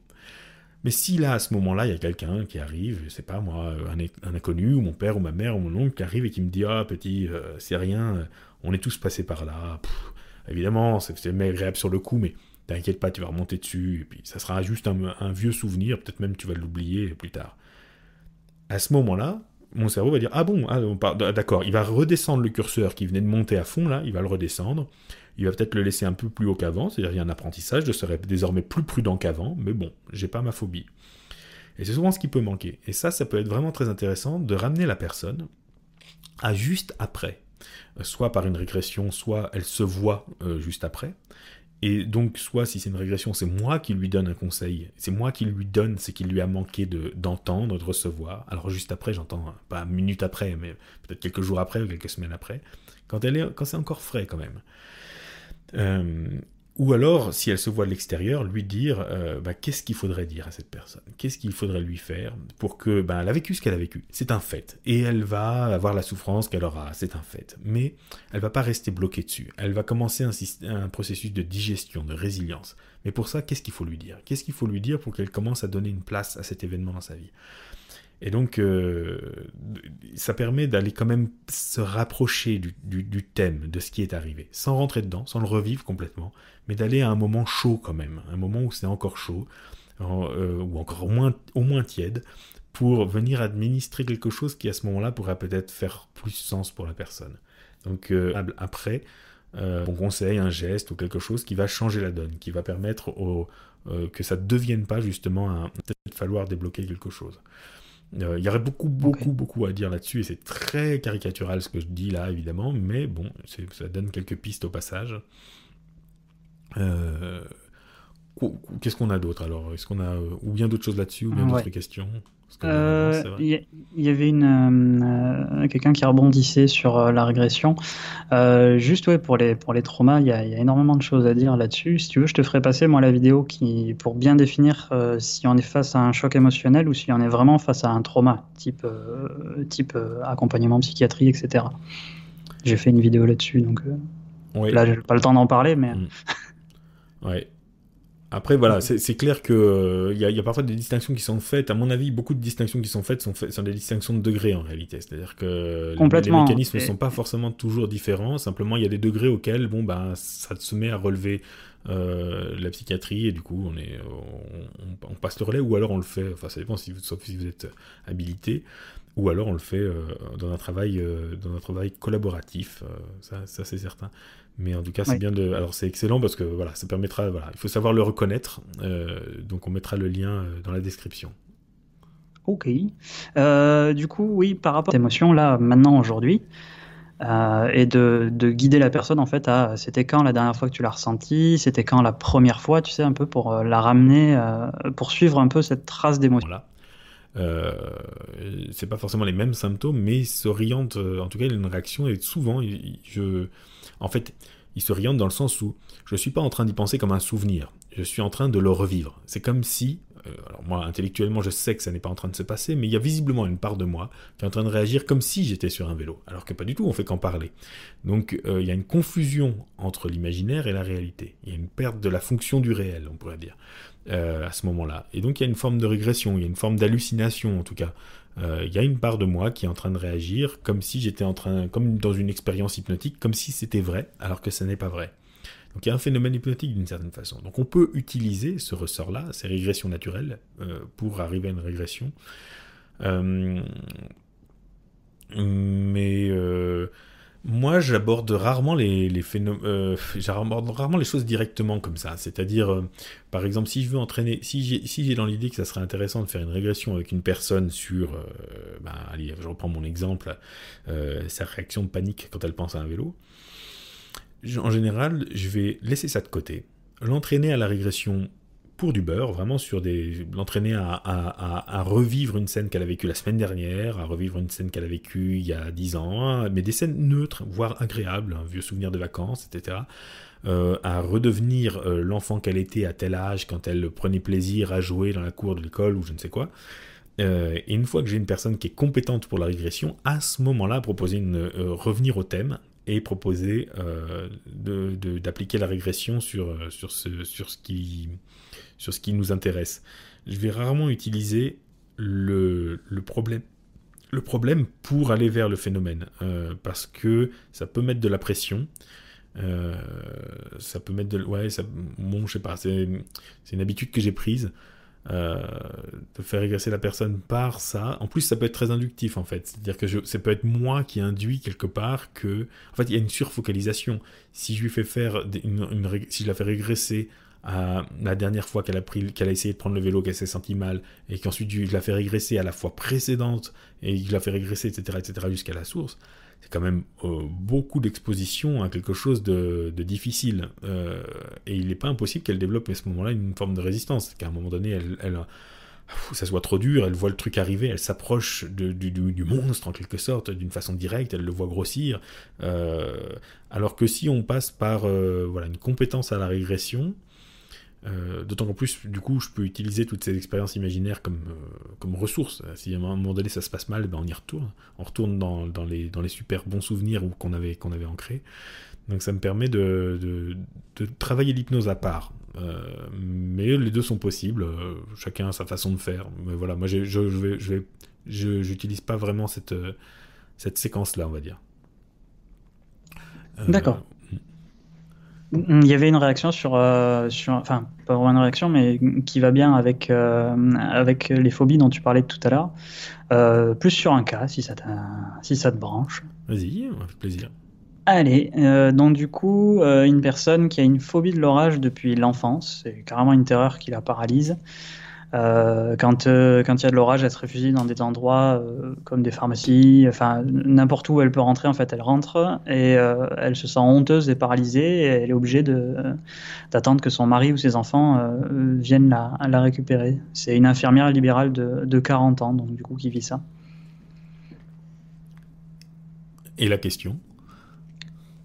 Mais si là, à ce moment-là, il y a quelqu'un qui arrive, je sais pas moi, un, inconnu, ou mon père, ou ma mère, ou mon oncle qui arrive et qui me dit Ah, petit, euh, c'est rien, on est tous passés par là, Évidemment, c'est agréable sur le coup, mais t'inquiète pas, tu vas remonter dessus, et puis ça sera juste un, vieux souvenir, peut-être même tu vas l'oublier plus tard. À ce moment-là, mon cerveau va dire Ah bon, ah, d'accord, il va redescendre le curseur qui venait de monter à fond, là, il va le redescendre. Il va peut-être le laisser un peu plus haut qu'avant, c'est-à-dire il y a un apprentissage, je serai désormais plus prudent qu'avant, mais bon, j'ai pas ma phobie. Et c'est souvent ce qui peut manquer. Et ça, ça peut être vraiment très intéressant de ramener la personne à juste après soit par une régression, soit elle se voit euh, juste après. Et donc, soit si c'est une régression, c'est moi qui lui donne un conseil, c'est moi qui lui donne ce qu'il lui a manqué d'entendre, de, recevoir. Alors, juste après, j'entends, pas une minute après, mais peut-être quelques jours après ou quelques semaines après, quand, elle est, quand c'est encore frais quand même. Euh, ou alors, si elle se voit de l'extérieur, lui dire euh, bah, qu'est-ce qu'il faudrait dire à cette personne, qu'est-ce qu'il faudrait lui faire pour que, bah, elle a vécu ce qu'elle a vécu, c'est un fait, et elle va avoir la souffrance qu'elle aura, c'est un fait. Mais elle va pas rester bloquée dessus. Elle va commencer un, un processus de digestion, de résilience. Mais pour ça, qu'est-ce qu'il faut lui dire? Qu'est-ce qu'il faut lui dire pour qu'elle commence à donner une place à cet événement dans sa vie? Et donc, euh, ça permet d'aller quand même se rapprocher du, thème, de ce qui est arrivé, sans rentrer dedans, sans le revivre complètement, mais d'aller à un moment chaud quand même, un moment où c'est encore chaud, euh, ou encore au moins, au moins tiède, pour venir administrer quelque chose qui à ce moment-là pourrait peut-être faire plus sens pour la personne. Donc euh, après, on conseille un geste ou quelque chose qui va changer la donne, qui va permettre que ça ne devienne pas justement un peut-être falloir débloquer quelque chose. Euh, il y aurait beaucoup, beaucoup, beaucoup à dire là-dessus, et c'est très caricatural ce que je dis là, évidemment, mais bon, ça donne quelques pistes au passage. Euh, qu'est-ce qu'on a d'autre alors? Est-ce qu'on a euh, ou bien d'autres choses là-dessus, ou bien d'autres questions? Il euh, y, avait une euh, quelqu'un qui rebondissait sur euh, la régression. juste ouais, pour les pour les traumas, il y, a énormément de choses à dire là-dessus. Si tu veux, je te ferai passer moi la vidéo qui pour bien définir si on est face à un choc émotionnel ou si on est vraiment face à un trauma, type type accompagnement psychiatrie, etc. J'ai fait une vidéo là-dessus, donc là j'ai pas le temps d'en parler, mais. Mm. Ouais. Après, voilà, c'est clair qu'il euh, y, a parfois des distinctions qui sont faites. À mon avis, beaucoup de distinctions qui sont faites sont, sont des distinctions de degrés en réalité. C'est-à-dire que les, mécanismes ne sont pas forcément toujours différents. Simplement, il y a des degrés auxquels bon, ben, ça se met à relever euh, la psychiatrie et du coup, on, est, on, passe le relais ou alors on le fait, enfin, ça dépend si, sauf si vous êtes habilité, ou alors on le fait euh, dans, un travail, dans un travail collaboratif. ça, ça c'est certain. Mais en tout cas, c'est bien de. Alors, c'est excellent parce que voilà, ça permettra. Voilà, il faut savoir le reconnaître. Euh, donc, on mettra le lien euh, dans la description. Ok. Euh, du coup, oui, par rapport à l'émotion, là, maintenant, aujourd'hui, et de, de, guider la personne en fait à c'était quand la dernière fois que tu l'as ressenti, c'était quand la première fois, tu sais, un peu pour la ramener, pour suivre un peu cette trace d'émotion? Voilà. C'est pas forcément les mêmes symptômes, mais il s'oriente, en tout cas, il a une réaction et souvent, je en fait, il se dans le sens où je ne suis pas en train d'y penser comme un souvenir, je suis en train de le revivre. C'est comme si, euh, alors moi, intellectuellement, je sais que ça n'est pas en train de se passer, mais il y a visiblement une part de moi qui est en train de réagir comme si j'étais sur un vélo, alors que pas du tout, on fait qu'en parler. Donc il y a une confusion entre l'imaginaire et la réalité. Il y a une perte de la fonction du réel, on pourrait dire, à ce moment-là. Et donc il y a une forme de régression, il y a une forme d'hallucination en tout cas. Il y a une part de moi qui est en train de réagir comme si j'étais en train, comme dans une expérience hypnotique, comme si c'était vrai, alors que ce n'est pas vrai. Donc il y a un phénomène hypnotique d'une certaine façon. Donc on peut utiliser ce ressort-là, ces régressions naturelles, euh, pour arriver à une régression. Euh, mais euh, moi, j'aborde rarement les, phénomènes, j'aborde rarement les choses directement comme ça. C'est-à-dire, par exemple, si je veux entraîner, si j'ai dans l'idée que ça serait intéressant de faire une régression avec une personne sur, ben, allez, je reprends mon exemple, sa réaction de panique quand elle pense à un vélo en général, je vais laisser ça de côté, l'entraîner à la régression pour du beurre, vraiment sur des. l'entraîner à, revivre une scène qu'elle a vécue la semaine dernière, à revivre une scène qu'elle a vécue il y a 10 ans, mais des scènes neutres, voire agréables, vieux souvenir de vacances, etc. Euh, à redevenir euh, l'enfant qu'elle était à tel âge quand elle prenait plaisir à jouer dans la cour de l'école ou je ne sais quoi. Euh, et une fois que j'ai une personne qui est compétente pour la régression, à ce moment-là, proposer une revenir au thème et proposer d'appliquer la régression sur, ce, sur, ce qui, sur ce qui nous intéresse. Je vais rarement utiliser le, problème le problème pour aller vers le phénomène, euh, parce que ça peut mettre de la pression, ça peut mettre de... Ouais, ça, bon, je sais pas, c'est une habitude que j'ai prise. Euh, de faire régresser la personne par ça. En plus, ça peut être très inductif en fait. C'est-à-dire que je, ça peut être moi qui induit quelque part que. En fait, il y a une surfocalisation. Si je lui fais faire une, si je la fais régresser à la dernière fois qu'elle a essayé de prendre le vélo, qu'elle s'est sentie mal, et qu'ensuite je la fais régresser à la fois précédente et je la fais régresser, etc., etc., jusqu'à la source c'est quand même euh, beaucoup d'exposition à quelque chose de, difficile. Euh, et il n'est pas impossible qu'elle développe à ce moment-là une forme de résistance, qu'à un moment donné, elle, elle, ça soit trop dur, elle voit le truc arriver, elle s'approche du, monstre en quelque sorte, d'une façon directe, elle le voit grossir. Euh, alors que si on passe par une compétence à la régression, euh, d'autant qu'en plus, du coup, je peux utiliser toutes ces expériences imaginaires comme, euh, comme ressources. Si à un moment donné ça se passe mal, ben on y retourne. On retourne dans, dans, les, dans les super bons souvenirs qu'on avait, avait ancrés. Donc ça me permet de, de, de travailler l'hypnose à part. Euh, mais les deux sont possibles, chacun a sa façon de faire. Mais voilà, moi je, je, je j'utilise pas vraiment cette, cette séquence-là, on va dire. D'accord. Il y avait une réaction sur, euh, sur, enfin, pas vraiment une réaction, mais qui va bien avec, euh, avec les phobies dont tu parlais tout à l'heure. Euh, plus sur un cas, si ça, si ça te branche. Vas-y, avec plaisir. Allez, donc du coup, une personne qui a une phobie de l'orage depuis l'enfance, c'est carrément une terreur qui la paralyse. Euh, quand euh, quand il y a de l'orage, elle se réfugie dans des endroits euh, comme des pharmacies, enfin n'importe où elle peut rentrer. En fait, elle rentre et elle se sent honteuse et paralysée. Et elle est obligée d'attendre que son mari ou ses enfants viennent la, la récupérer. C'est une infirmière libérale de, de 40 ans, donc du coup qui vit ça. Et la question?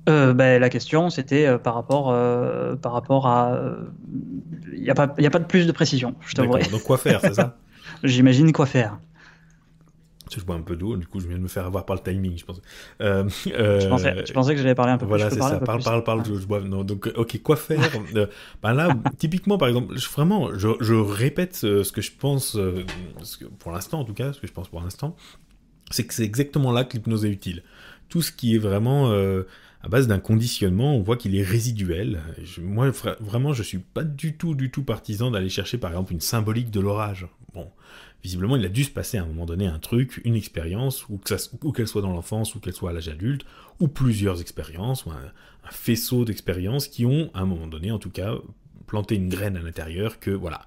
Euh, ben, La question, c'était euh, par, rapport, euh, par rapport à. Il n'y a, pas, a pas de plus de précision, je t'avouerai. Donc, quoi faire, c'est ça J'imagine quoi faire. Je bois un peu d'eau, du coup, je viens de me faire avoir par le timing, je pense. je, pensais, pensais que j'allais parler un peu voilà, plus. Voilà, c'est ça. Parle, parle, parle, je, bois. Non, donc, ok, quoi faire ben Là, typiquement, par exemple, je, vraiment, je, je répète ce, que je pense, ce que, pour l'instant, en tout cas, ce que je pense pour l'instant, c'est que c'est exactement là que l'hypnose est utile. Tout ce qui est vraiment à base d'un conditionnement, on voit qu'il est résiduel. moi, vraiment, je suis pas du tout, du tout partisan d'aller chercher, par exemple, une symbolique de l'orage. Bon, visiblement, il a dû se passer à un moment donné un truc, une expérience, ou qu'elle soit dans l'enfance, ou qu'elle soit à l'âge adulte, ou plusieurs expériences, ou un, un faisceau d'expériences qui ont, à un moment donné, en tout cas, planté une graine à l'intérieur que, voilà,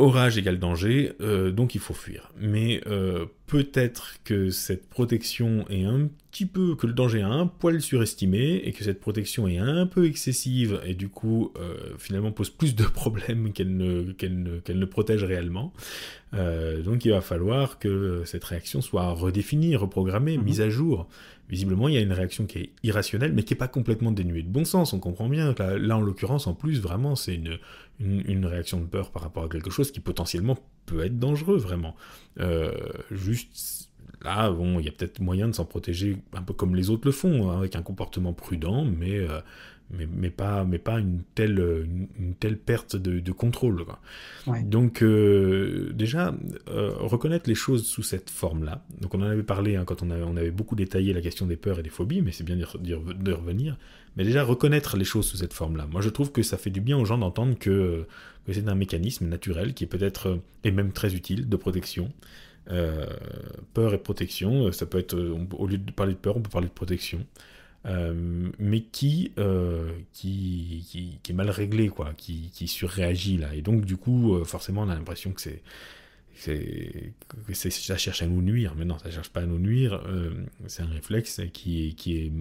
orage égale danger, euh, donc il faut fuir. Mais euh, peut-être que cette protection est un petit peu, que le danger est un poil surestimé, et que cette protection est un peu excessive, et du coup, euh, finalement, pose plus de problèmes qu'elle ne, qu'elle ne, qu'elle ne protège réellement. donc il va falloir que cette réaction soit redéfinie, reprogrammée, mhm. mise à jour. Visiblement, il y a une réaction qui est irrationnelle, mais qui n'est pas complètement dénuée de bon sens. On comprend bien. Là, là en l'occurrence, en plus, vraiment, c'est une, réaction de peur par rapport à quelque chose chose qui potentiellement peut être dangereux, vraiment. Euh, juste là, bon, il y a peut-être moyen de s'en protéger un peu comme les autres le font, hein, avec un comportement prudent, mais, euh, mais, mais, pas, mais pas une telle, une, telle perte de, contrôle. Donc, euh, déjà, reconnaître les choses sous cette forme-là. Donc, on en avait parlé hein, quand on avait, on avait beaucoup détaillé la question des peurs et des phobies, mais c'est bien de revenir. Mais déjà, reconnaître les choses sous cette forme-là. Moi, je trouve que ça fait du bien aux gens d'entendre que, c'est un mécanisme naturel qui est peut-être, euh, et même très utile, de protection. Euh, peur et protection, euh, ça peut être, au lieu de parler de peur, on peut parler de protection. Mais qui, qui, qui, est mal réglé, quoi, qui, qui surréagit là. Et donc, du coup, forcément, on a l'impression que c'est c'est ça cherche à nous nuire, mais non, ça cherche pas à nous nuire. Euh, c'est un réflexe qui qui est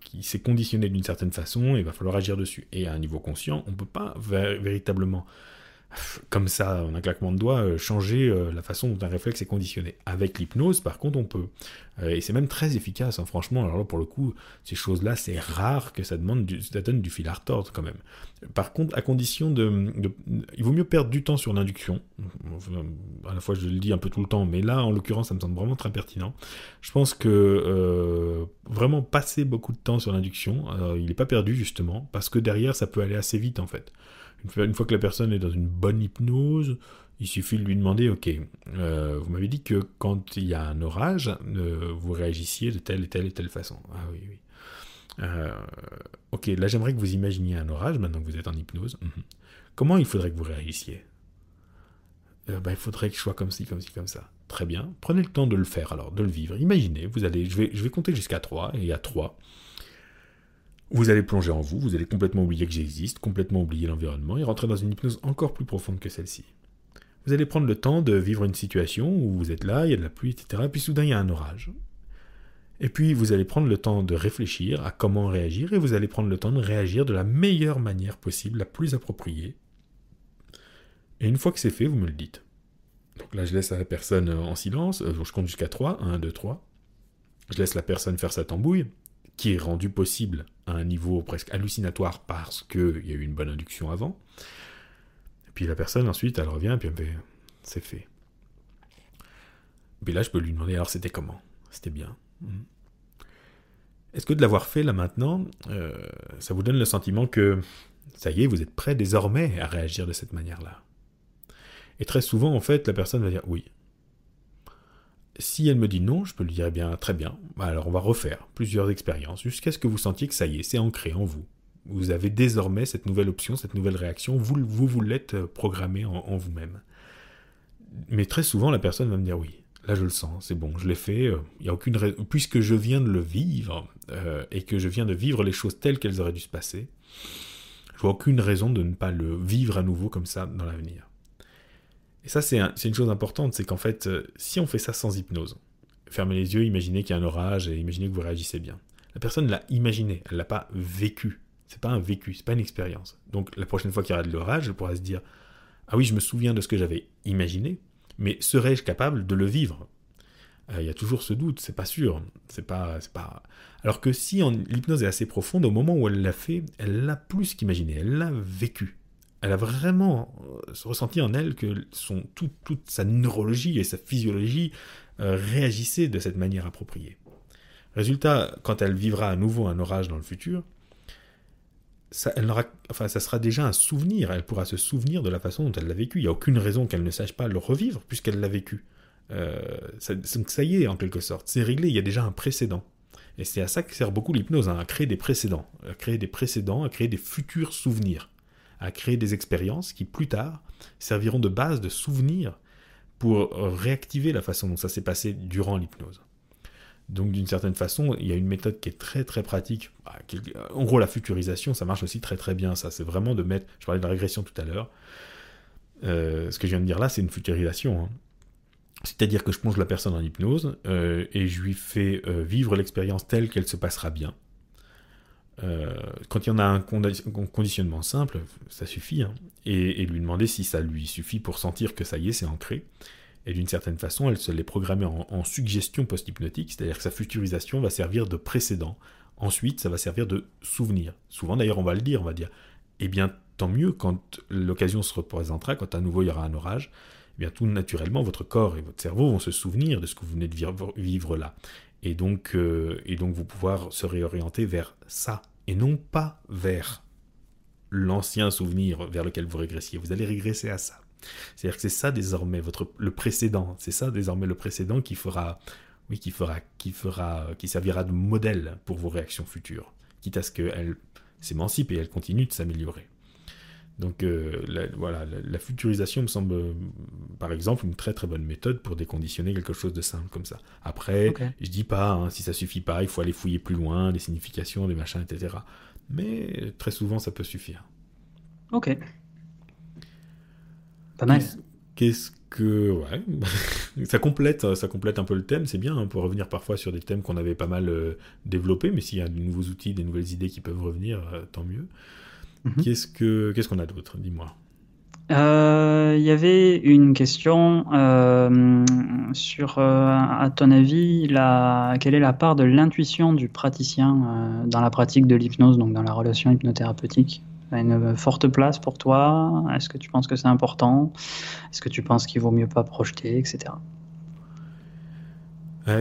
qui s'est conditionné d'une certaine façon et il va falloir agir dessus. Et à un niveau conscient, on peut pas véritablement comme ça, en un claquement de doigts, euh, changer euh, la façon dont un réflexe est conditionné. Avec l'hypnose, par contre, on peut. Euh, et c'est même très efficace, hein, franchement. Alors là, pour le coup, ces choses-là, c'est rare que ça, demande du, ça donne du fil à retordre, quand même. Par contre, à condition de, Il vaut mieux perdre du temps sur l'induction. À la fois, je le dis un peu tout le temps, mais là, en l'occurrence, ça me semble vraiment très pertinent. Je pense que vraiment passer beaucoup de temps sur l'induction, il n'est pas perdu, justement, parce que derrière, ça peut aller assez vite, en fait. Une fois que la personne est dans une bonne hypnose, il suffit de lui demander, ok, euh, vous m'avez dit que quand il y a un orage, euh, vous réagissiez de telle et telle et telle façon. Ah oui, oui. Euh, ok, là j'aimerais que vous imaginiez un orage maintenant que vous êtes en hypnose. Mhm. Comment il faudrait que vous réagissiez? Ben, Il faudrait que je sois comme ci, comme ci, comme ça. Très bien. Prenez le temps de le faire alors, de le vivre. Imaginez, vous allez, je vais, je vais compter jusqu'à 3, et à 3, vous allez plonger en vous, vous allez complètement oublier que j'existe, complètement oublier l'environnement et rentrer dans une hypnose encore plus profonde que celle-ci. Vous allez prendre le temps de vivre une situation où vous êtes là, il y a de la pluie, etc. Et puis soudain, il y a un orage. Et puis vous allez prendre le temps de réfléchir à comment réagir et vous allez prendre le temps de réagir de la meilleure manière possible, la plus appropriée. Et une fois que c'est fait, vous me le dites. Donc là, je laisse la personne en silence, euh, je compte jusqu'à 3, 1, 2, 3. Je laisse la personne faire sa tambouille, qui est rendu possible à un niveau presque hallucinatoire parce qu'il y a eu une bonne induction avant. Et puis la personne ensuite, elle revient et puis elle fait c'est fait. Puis là, je peux lui demander alors c'était comment? C'était bien. Est-ce que de l'avoir fait là maintenant, euh, ça vous donne le sentiment que ça y est, vous êtes prêt désormais à réagir de cette manière-là? Et très souvent, en fait, la personne va dire oui, si elle me dit non, je peux lui dire eh bien très bien. Alors on va refaire plusieurs expériences jusqu'à ce que vous sentiez que ça y est, c'est ancré en vous. Vous avez désormais cette nouvelle option, cette nouvelle réaction, vous vous, l'êtes euh, programmé en, vous-même. Mais très souvent, la personne va me dire oui, là je le sens, c'est bon, je l'ai fait, il euh, y a aucune raison, puisque je viens de le vivre euh, et que je viens de vivre les choses telles qu'elles auraient dû se passer, je vois aucune raison de ne pas le vivre à nouveau comme ça dans l'avenir. Et ça, c'est une chose importante, c'est qu'en fait, euh, si on fait ça sans hypnose, fermez les yeux, imaginez qu'il y a un orage et imaginez que vous réagissez bien. La personne l'a imaginé, elle l'a pas vécu. C'est pas un vécu, c'est pas une expérience. Donc la prochaine fois qu'il y aura de l'orage, elle pourra se dire Ah oui, je me souviens de ce que j'avais imaginé, mais serais-je capable de le vivre? Euh, Il y a toujours ce doute, c'est pas sûr. C'est pas, pas. Alors que si l'hypnose est assez profonde, au moment où elle l'a fait, elle l'a plus qu'imaginé, elle l'a vécu elle a vraiment euh, ressenti en elle que son, toute sa neurologie et sa physiologie euh, réagissaient de cette manière appropriée. Résultat, quand elle vivra à nouveau un orage dans le futur, ça, elle enfin, ça sera déjà un souvenir, elle pourra se souvenir de la façon dont elle l'a vécu. Il n'y a aucune raison qu'elle ne sache pas le revivre puisqu'elle l'a vécu. Euh, ça, donc ça y est, en quelque sorte, c'est réglé, il y a déjà un précédent. Et c'est à ça que sert beaucoup l'hypnose, hein, à créer des précédents, à créer des précédents, à créer des futurs souvenirs à créer des expériences qui, plus tard, serviront de base, de souvenirs pour réactiver la façon dont ça s'est passé durant l'hypnose. Donc d'une certaine façon, il y a une méthode qui est très très pratique. Bah, en gros, la futurisation, ça marche aussi très très bien. Ça, c'est vraiment de mettre. Je parlais de la régression tout à l'heure. Euh, ce que je viens de dire là, c'est une futurisation. Hein. C'est-à-dire que je plonge la personne en hypnose euh, et je lui fais euh, vivre l'expérience telle qu'elle se passera bien. Euh, quand il y en a un conditionnement simple, ça suffit, hein. et, lui demander si ça lui suffit pour sentir que ça y est, c'est ancré. Et d'une certaine façon, elle se l'est programmée en, suggestion post-hypnotique, c'est-à-dire que sa futurisation va servir de précédent. Ensuite, ça va servir de souvenir. Souvent, d'ailleurs, on va le dire, on va dire, eh bien, tant mieux quand l'occasion se représentera, quand à nouveau il y aura un orage, eh bien tout naturellement, votre corps et votre cerveau vont se souvenir de ce que vous venez de vivre, là. Et donc, euh, et donc vous pouvoir se réorienter vers ça, et non pas vers l'ancien souvenir vers lequel vous régressiez. Vous allez régresser à ça. C'est-à-dire que c'est ça désormais votre le précédent. C'est ça désormais le précédent qui fera, oui, qui fera, qui fera, qui servira de modèle pour vos réactions futures, quitte à ce qu'elles s'émancipent et elles continuent de s'améliorer. Donc euh, la, voilà, la, futurisation me semble, par exemple, une très très bonne méthode pour déconditionner quelque chose de simple comme ça. Après, je dis pas, hein, si ça suffit pas, il faut aller fouiller plus loin, les significations, les machins, etc. Mais très souvent, ça peut suffire. Ok. Pas mal. Qu'est-ce que ouais, ça complète, ça complète un peu le thème. C'est bien. On peut revenir parfois sur des thèmes qu'on avait pas mal euh, développés, mais s'il y a de nouveaux outils, des nouvelles idées qui peuvent revenir, euh, tant mieux. Mhm. Qu'est-ce que qu'est-ce qu'on a d'autre Dis-moi? Euh, il y avait une question euh, sur, euh, à ton avis, la, quelle est la part de l'intuition du praticien dans la pratique de l'hypnose, donc dans la relation hypnothérapeutique? Ça a une forte place pour toi? Est-ce que tu penses que c'est important? Est-ce que tu penses qu'il vaut mieux pas projeter, etc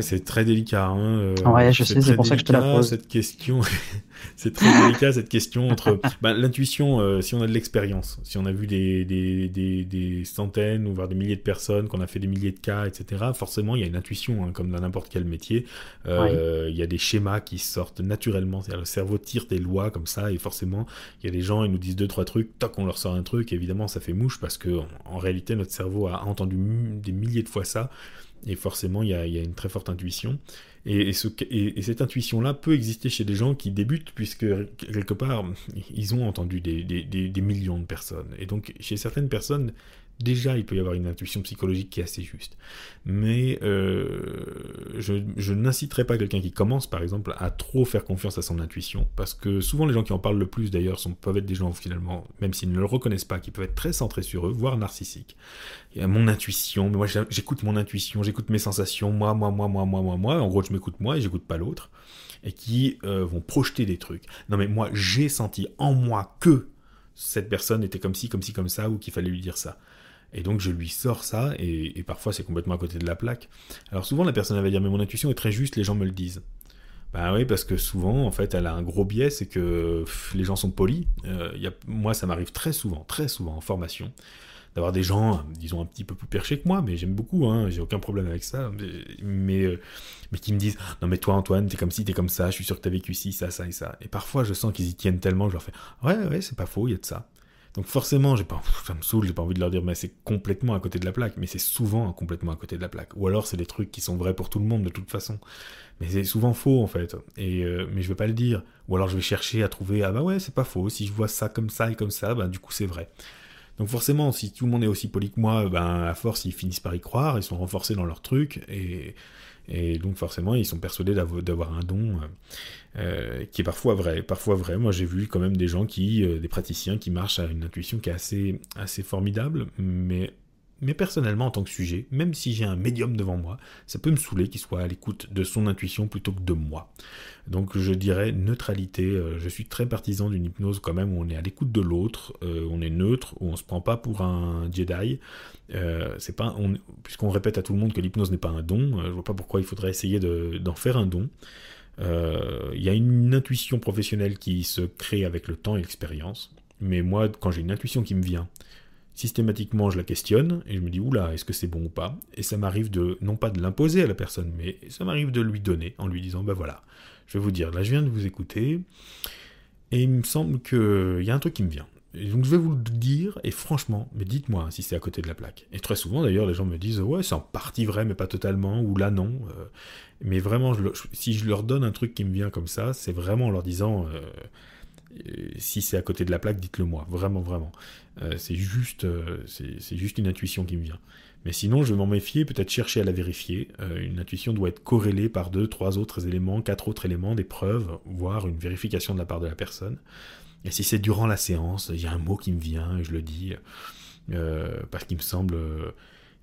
c'est très délicat. Hein, ouais, je sais, c'est pour ça que je te la pose. Cette question, c'est très délicat cette question entre ben, l'intuition, euh, si on a de l'expérience, si on a vu des, des, des, des, centaines ou voire des milliers de personnes, qu'on a fait des milliers de cas, etc., forcément il y a une intuition, hein, comme dans n'importe quel métier. Euh, il y a des schémas qui sortent naturellement. Le cerveau tire des lois comme ça, et forcément il y a des gens, ils nous disent deux, trois trucs, toc, on leur sort un truc, évidemment ça fait mouche parce que en réalité notre cerveau a entendu des milliers de fois ça. Et forcément, il y, a, une très forte intuition. Et, cette intuition-là peut exister chez des gens qui débutent, puisque quelque part, ils ont entendu des, millions de personnes. Et donc, chez certaines personnes, déjà il peut y avoir une intuition psychologique qui est assez juste. Mais euh, je, n'inciterai pas quelqu'un qui commence par exemple à trop faire confiance à son intuition, parce que souvent les gens qui en parlent le plus d'ailleurs peuvent être des gens finalement, même s'ils ne le reconnaissent pas, qui peuvent être très centrés sur eux, voire narcissiques. Il y a mon intuition, mais moi j'écoute mon intuition, j'écoute mes sensations, moi, moi, moi, moi, moi, moi, moi, en gros je m'écoute moi et j'écoute pas l'autre, et qui euh, vont projeter des trucs. Non mais moi j'ai senti en moi que cette personne était comme ci, comme ci, comme ça, ou qu'il fallait lui dire ça. Et donc je lui sors ça, et, parfois c'est complètement à côté de la plaque. Alors souvent la personne va dire mais mon intuition est très juste, les gens me le disent. Ben oui, parce que souvent, en fait, elle a un gros biais, c'est que les gens sont polis. Euh, moi, ça m'arrive très souvent, très souvent en formation, d'avoir des gens, disons, un petit peu plus perchés que moi, mais j'aime beaucoup, hein, j'ai aucun problème avec ça, mais, euh, mais, qui me disent Non, mais toi, Antoine, t'es comme ci, t'es comme ça, je suis sûr que t'as vécu ci, ça, ça et ça. Et parfois, je sens qu'ils y tiennent tellement, je leur fais Ouais, ouais, c'est pas faux, il y a de ça. Donc forcément, j'ai pas, ça me saoule, j'ai pas envie de leur dire, mais c'est complètement à côté de la plaque. Mais c'est souvent complètement à côté de la plaque. Ou alors c'est des trucs qui sont vrais pour tout le monde de toute façon. Mais c'est souvent faux en fait. Et euh, mais je vais pas le dire. Ou alors je vais chercher à trouver, ah bah ouais, c'est pas faux. Si je vois ça comme ça et comme ça, ben du coup c'est vrai. Donc forcément, si tout le monde est aussi poli que moi, ben à force ils finissent par y croire, ils sont renforcés dans leur truc et et donc forcément, ils sont persuadés d'avoir un don euh, euh, qui est parfois vrai. Parfois vrai. Moi, j'ai vu quand même des gens qui, euh, des praticiens qui marchent à une intuition qui est assez, assez formidable, mais mais personnellement, en tant que sujet, même si j'ai un médium devant moi, ça peut me saouler qu'il soit à l'écoute de son intuition plutôt que de moi. Donc je dirais neutralité. Euh, je suis très partisan d'une hypnose quand même où on est à l'écoute de l'autre, euh, on est neutre, où on se prend pas pour un Jedi. Euh, c'est pas, puisqu'on répète à tout le monde que l'hypnose n'est pas un don. je vois pas pourquoi il faudrait essayer d'en faire un don. Il y a une intuition professionnelle qui se crée avec le temps et l'expérience. Mais moi, quand j'ai une intuition qui me vient, systématiquement je la questionne et je me dis oula est-ce que c'est bon ou pas? Et ça m'arrive de non pas de l'imposer à la personne mais ça m'arrive de lui donner en lui disant ben voilà je vais vous dire là je viens de vous écouter et il me semble qu'il y a un truc qui me vient. Donc je vais vous le dire et franchement mais dites-moi si c'est à côté de la plaque. Et très souvent d'ailleurs les gens me disent ouais c'est en partie vrai mais pas totalement ou là non euh, mais vraiment si je leur donne un truc qui me vient comme ça c'est vraiment en leur disant euh, si c'est à côté de la plaque, dites-le moi, vraiment, vraiment. Euh, c'est juste, euh, c'est juste une intuition qui me vient. Mais sinon, je vais m'en méfier, peut-être chercher à la vérifier. Euh, une intuition doit être corrélée par deux, trois autres éléments, quatre autres éléments, des preuves, voire une vérification de la part de la personne. Et si c'est durant la séance, il y a un mot qui me vient et je le dis parce qu'il me semble,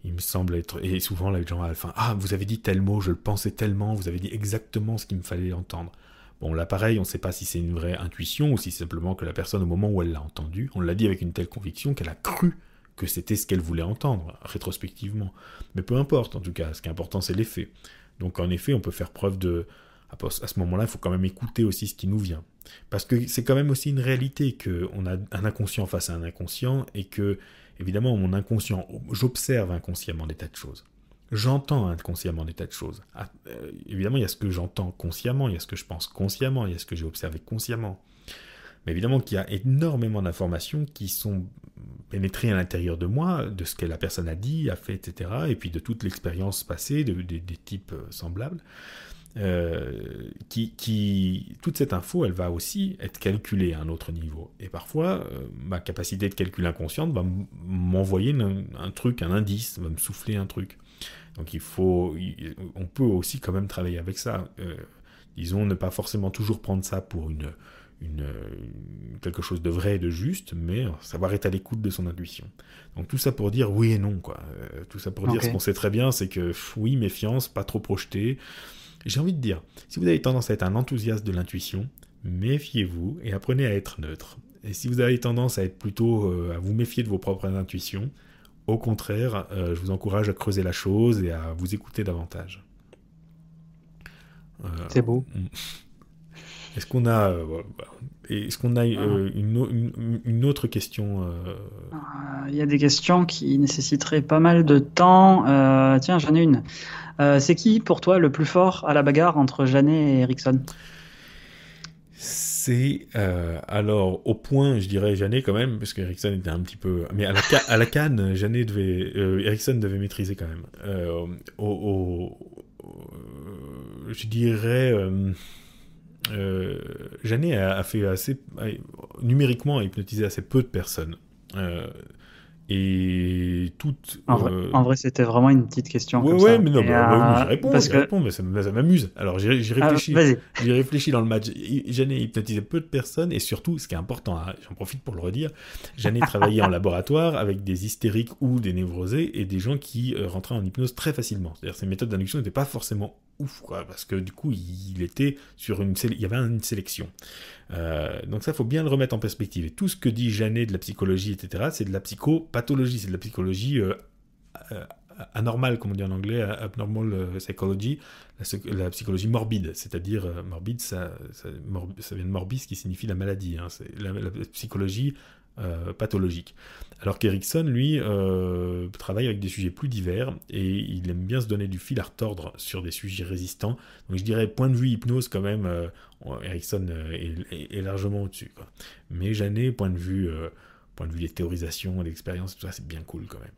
il me semble être. Et souvent, les gens à la fin, ah, vous avez dit tel mot, je le pensais tellement, vous avez dit exactement ce qu'il me fallait entendre Bon, là, pareil, on ne sait pas si c'est une vraie intuition ou si simplement que la personne, au moment où elle l'a entendu, on l'a dit avec une telle conviction qu'elle a cru que c'était ce qu'elle voulait entendre, rétrospectivement. Mais peu importe, en tout cas, ce qui est important, c'est l'effet. Donc, en effet, on peut faire preuve de... À ce moment-là, il faut quand même écouter aussi ce qui nous vient. Parce que c'est quand même aussi une réalité qu'on a un inconscient face à un inconscient et que, évidemment, mon inconscient, j'observe inconsciemment des tas de choses. J'entends inconsciemment des tas de choses. Ah, euh, évidemment, il y a ce que j'entends consciemment, il y a ce que je pense consciemment, il y a ce que j'ai observé consciemment. Mais évidemment qu'il y a énormément d'informations qui sont pénétrées à l'intérieur de moi, de ce que la personne a dit, a fait, etc. Et puis de toute l'expérience passée, de, des types euh, semblables. Euh, toute cette info, elle va aussi être calculée à un autre niveau. Et parfois, ma capacité de calcul inconsciente va m'envoyer un, truc, un indice, va me souffler un truc. Donc il faut, on peut aussi quand même travailler avec ça. Euh, disons, ne pas forcément toujours prendre ça pour une, une, quelque chose de vrai et de juste, mais savoir être à l'écoute de son intuition. Donc tout ça pour dire oui et non, quoi. Euh, tout ça pour dire ce qu'on sait très bien, c'est que oui, méfiance, pas trop projeté. J'ai envie de dire, si vous avez tendance à être un enthousiaste de l'intuition, méfiez-vous et apprenez à être neutre. Et si vous avez tendance à être plutôt euh, à vous méfier de vos propres intuitions, au contraire, euh, je vous encourage à creuser la chose et à vous écouter davantage. Euh, c'est beau. Mm. Est-ce qu'on a, euh, est-ce qu'on a une, autre question Il y a des questions qui nécessiteraient pas mal de temps. tiens, j'en ai une. c'est qui pour toi le plus fort à la bagarre entre Janet et Ericsson? C'est euh, alors au point, je dirais Janet quand même, parce qu'Ericsson était un petit peu. Mais à la, canne, Janet devait, euh, Ericsson devait maîtriser quand même. Euh, je dirais, Janet a, a, fait assez, numériquement, a hypnotisé assez peu de personnes. Et toute. En vrai, euh, c'était vraiment une petite question. Ouais, ouais, mais non, bah, euh, réponds, parce que... réponds, mais ça, m'amuse. Alors, j'ai ah, réfléchi, j'ai réfléchi dans le match. Janet hypnotisait peu de personnes, et surtout, ce qui est important, hein, j'en profite pour le redire, Janet travaillait en laboratoire avec des hystériques ou des névrosés et des gens qui euh, rentraient en hypnose très facilement. C'est-à-dire, ces méthodes d'induction n'étaient pas forcément ouf, quoi, parce que du coup, il, était sur une, il y avait une sélection. Euh, donc ça, faut bien le remettre en perspective. Et tout ce que dit Janet de la psychologie, etc., c'est de la psychopathologie, c'est de la psychologie euh, euh, anormale, comme on dit en anglais, abnormal psychology, la, psychologie morbide, c'est-à-dire morbide, ça, ça, vient de morbis, qui signifie la maladie. Hein. la, psychologie euh, pathologique. Alors qu'Erickson, lui, euh, travaille avec des sujets plus divers et il aime bien se donner du fil à retordre sur des sujets résistants. Donc je dirais, point de vue hypnose, quand même, euh, Erickson est, largement au-dessus. Mais Janet, point de vue, point de vue des théorisations, l'expérience, tout ça, c'est bien cool quand même.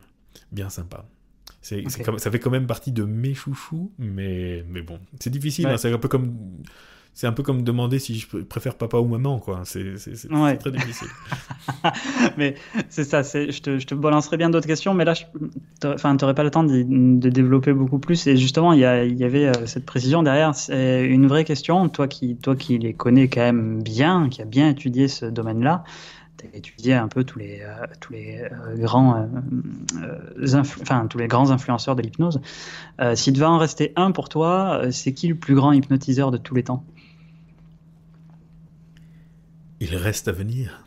Bien sympa. Ça fait quand même partie de mes chouchous, mais, mais bon, c'est difficile. Hein. c'est un peu comme c'est un peu comme demander si je préfère papa ou maman, quoi. C'est très difficile. mais c'est ça, je te, je te balancerai bien d'autres questions, mais là, tu n'aurais pas le temps de, développer beaucoup plus. Et justement, il y, a, il y avait euh, cette précision derrière. C'est une vraie question, toi qui, toi qui les connais quand même bien, qui a bien étudié ce domaine-là tu as étudié un peu tous les, euh, tous les euh, grands enfin tous les grands influenceurs de l'hypnose. S'il devait en rester un pour toi, c'est qui le plus grand hypnotiseur de tous les temps? Il reste à venir.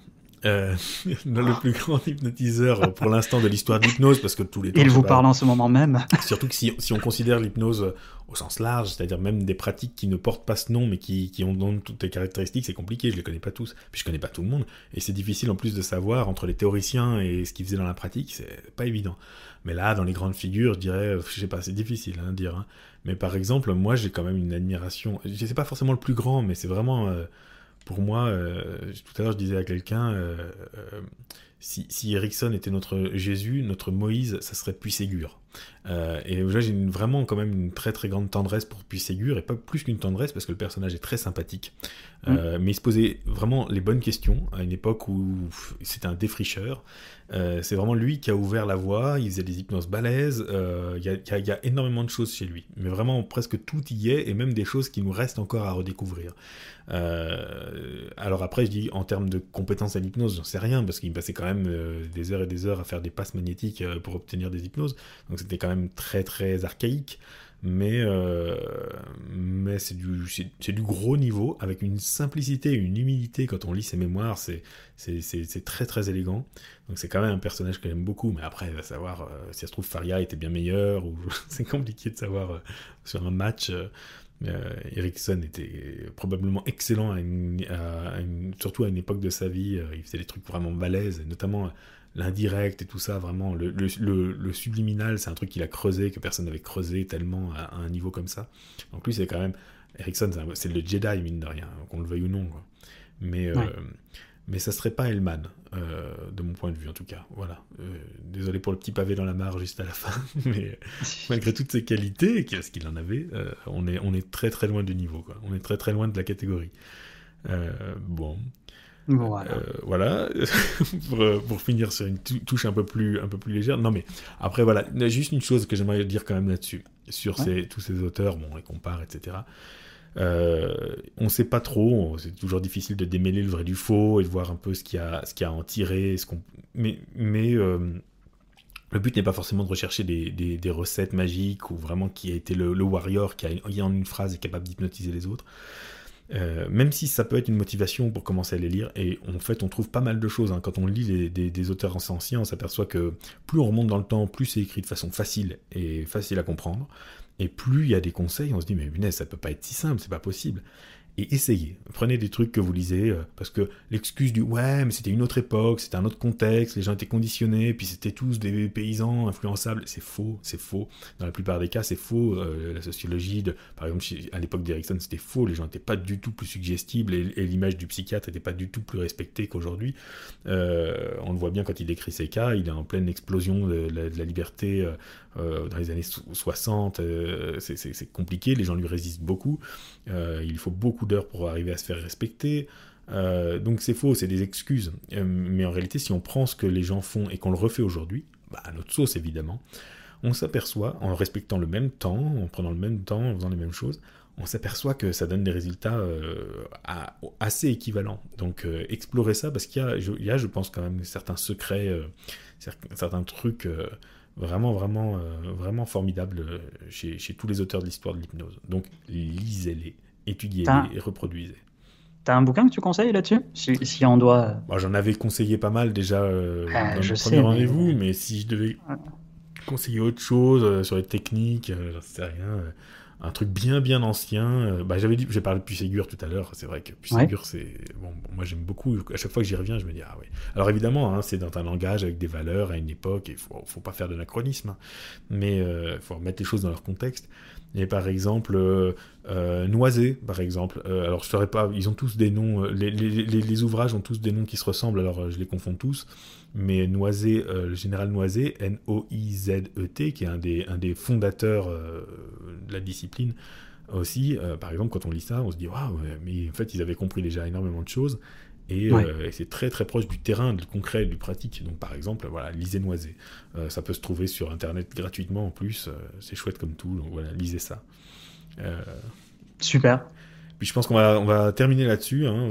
Euh, le plus grand hypnotiseur pour l'instant de l'histoire de l'hypnose, parce que tous les temps, Il vous parle en ce moment même. Surtout que si, si on considère l'hypnose au sens large, c'est-à-dire même des pratiques qui ne portent pas ce nom, mais qui, qui ont toutes les caractéristiques, c'est compliqué, je les connais pas tous, puis je connais pas tout le monde, et c'est difficile en plus de savoir entre les théoriciens et ce qu'ils faisaient dans la pratique, c'est pas évident. Mais là, dans les grandes figures, je dirais, je sais pas, c'est difficile à hein, dire. Hein. Mais par exemple, moi j'ai quand même une admiration, je sais pas forcément le plus grand, mais c'est vraiment... Euh, pour moi, euh, tout à l'heure je disais à quelqu'un, euh, euh, si, Erickson était notre Jésus, notre Moïse, ça serait Puisségur. Euh, et là, j'ai vraiment quand même une très très grande tendresse pour Puisségur, et pas plus qu'une tendresse, parce que le personnage est très sympathique. Euh, mm. mais il se posait vraiment les bonnes questions, à une époque où c'était un défricheur. Euh, c'est vraiment lui qui a ouvert la voie, il faisait des hypnoses balèzes, il y, y, a énormément de choses chez lui. Mais vraiment, presque tout y est, et même des choses qui nous restent encore à redécouvrir. alors après, je dis, en termes de compétences à l'hypnose, j'en sais rien, parce qu'il passait quand même même des heures et des heures à faire des passes magnétiques pour obtenir des hypnoses. Donc c'était quand même très très archaïque mais, euh, mais c'est du, du gros niveau, avec une simplicité une humilité quand on lit ses mémoires, c'est, très très élégant. Donc c'est quand même un personnage que j'aime beaucoup, mais après, va savoir euh, si ça se trouve Faria était bien meilleur, ou c'est compliqué de savoir euh, sur un match. Ericsson était probablement excellent, surtout à une époque de sa vie, il faisait des trucs vraiment balèzes, notamment l'indirect et tout ça, vraiment, le, le, subliminal, c'est un truc qu'il a creusé, que personne n'avait creusé tellement à, un niveau comme ça. Donc lui, c'est quand même, Ericsson, c'est le Jedi, mine de rien, qu'on le veuille ou non. Mais, euh, mais ça serait pas Hellman, euh, de mon point de vue en tout cas. Voilà. Euh, désolé pour le petit pavé dans la mare juste à la fin, mais malgré toutes ses qualités, ce qu'il en avait, on, est, on est très très loin du niveau, quoi. On est très très loin de la catégorie. bon, voilà, euh, euh, pour, finir sur une touche un peu plus, un peu plus légère. Non mais après voilà, y juste une chose que j'aimerais dire quand même là-dessus, sur ces, tous ces auteurs, bon, les compare, etc. Euh, on ne sait pas trop, c'est toujours difficile de démêler le vrai du faux et de voir un peu ce qu'il y a, ce qu'il a à en tirer. Ce qu'on... Mais, mais le but n'est pas forcément de rechercher des, des, recettes magiques ou vraiment qui a été le, warrior qui, a, qui en une phrase est capable d'hypnotiser les autres. Euh, même si ça peut être une motivation pour commencer à les lire, et en fait on trouve pas mal de choses. Hein. Quand on lit des, auteurs anciens, on s'aperçoit que plus on remonte dans le temps, plus c'est écrit de façon facile et facile à comprendre, et plus il y a des conseils, on se dit mais punaise, ça peut pas être si simple, c'est pas possible et essayez. Prenez des trucs que vous lisez, euh, parce que l'excuse du ouais, mais c'était une autre époque, c'était un autre contexte, les gens étaient conditionnés, puis c'était tous des paysans influençables, c'est faux, c'est faux. Dans la plupart des cas, c'est faux. Euh, la sociologie, de, par exemple, à l'époque d'Erickson, c'était faux, les gens n'étaient pas du tout plus suggestibles, et, l'image du psychiatre n'était pas du tout plus respectée qu'aujourd'hui. Euh, on le voit bien quand il écrit ses cas, il est en pleine explosion de, la, liberté dans les années 60, c'est compliqué, les gens lui résistent beaucoup, il faut beaucoup pour arriver à se faire respecter. Euh, donc c'est faux, c'est des excuses. Euh, mais en réalité, si on prend ce que les gens font et qu'on le refait aujourd'hui, bah, à notre sauce évidemment, on s'aperçoit, en respectant le même temps, en prenant le même temps, en faisant les mêmes choses, on s'aperçoit que ça donne des résultats euh, assez équivalents. Donc explorer ça, parce qu'il y, y, a, je pense, quand même certains secrets, certains trucs vraiment, vraiment, vraiment formidables chez, chez tous les auteurs de l'histoire de l'hypnose. Donc lisez-les étudiez et reproduisez. T'as un bouquin que tu conseilles là-dessus? Si, on doit. Bah, j'en avais conseillé pas mal déjà euh, ah, dans le premier rendez-vous, mais... si je devais conseiller autre chose euh, sur les techniques, euh, j'en sais rien, un truc bien bien ancien. bah, j'avais dit, j'ai parlé de Puisségur tout à l'heure. C'est vrai que Puisségur, c'est bon, moi j'aime beaucoup. À chaque fois que j'y reviens, je me dis ah oui. Alors évidemment, hein, c'est dans un langage avec des valeurs à une époque. Il faut, faut pas faire d'anachronisme, hein. mais il faut remettre les choses dans leur contexte. Et par exemple, euh, euh, Noisé, par exemple. Euh, alors, je saurais pas, ils ont tous des noms, les, ouvrages ont tous des noms qui se ressemblent, alors je les confonds tous. Mais Noisé, le général Noisé, N-O-I-Z-E-T, qui est un des, un des fondateurs de la discipline aussi, par exemple, quand on lit ça, on se dit, waouh, mais en fait, ils avaient compris déjà énormément de choses. Euh, et, c'est très très proche du terrain, du concret, du pratique. Donc par exemple, voilà, lisez Noisé. Euh, ça peut se trouver sur internet gratuitement en plus. Euh, c'est chouette comme tout. Donc voilà, lisez ça. Super. Puis je pense qu'on va, on va terminer là-dessus. Hein,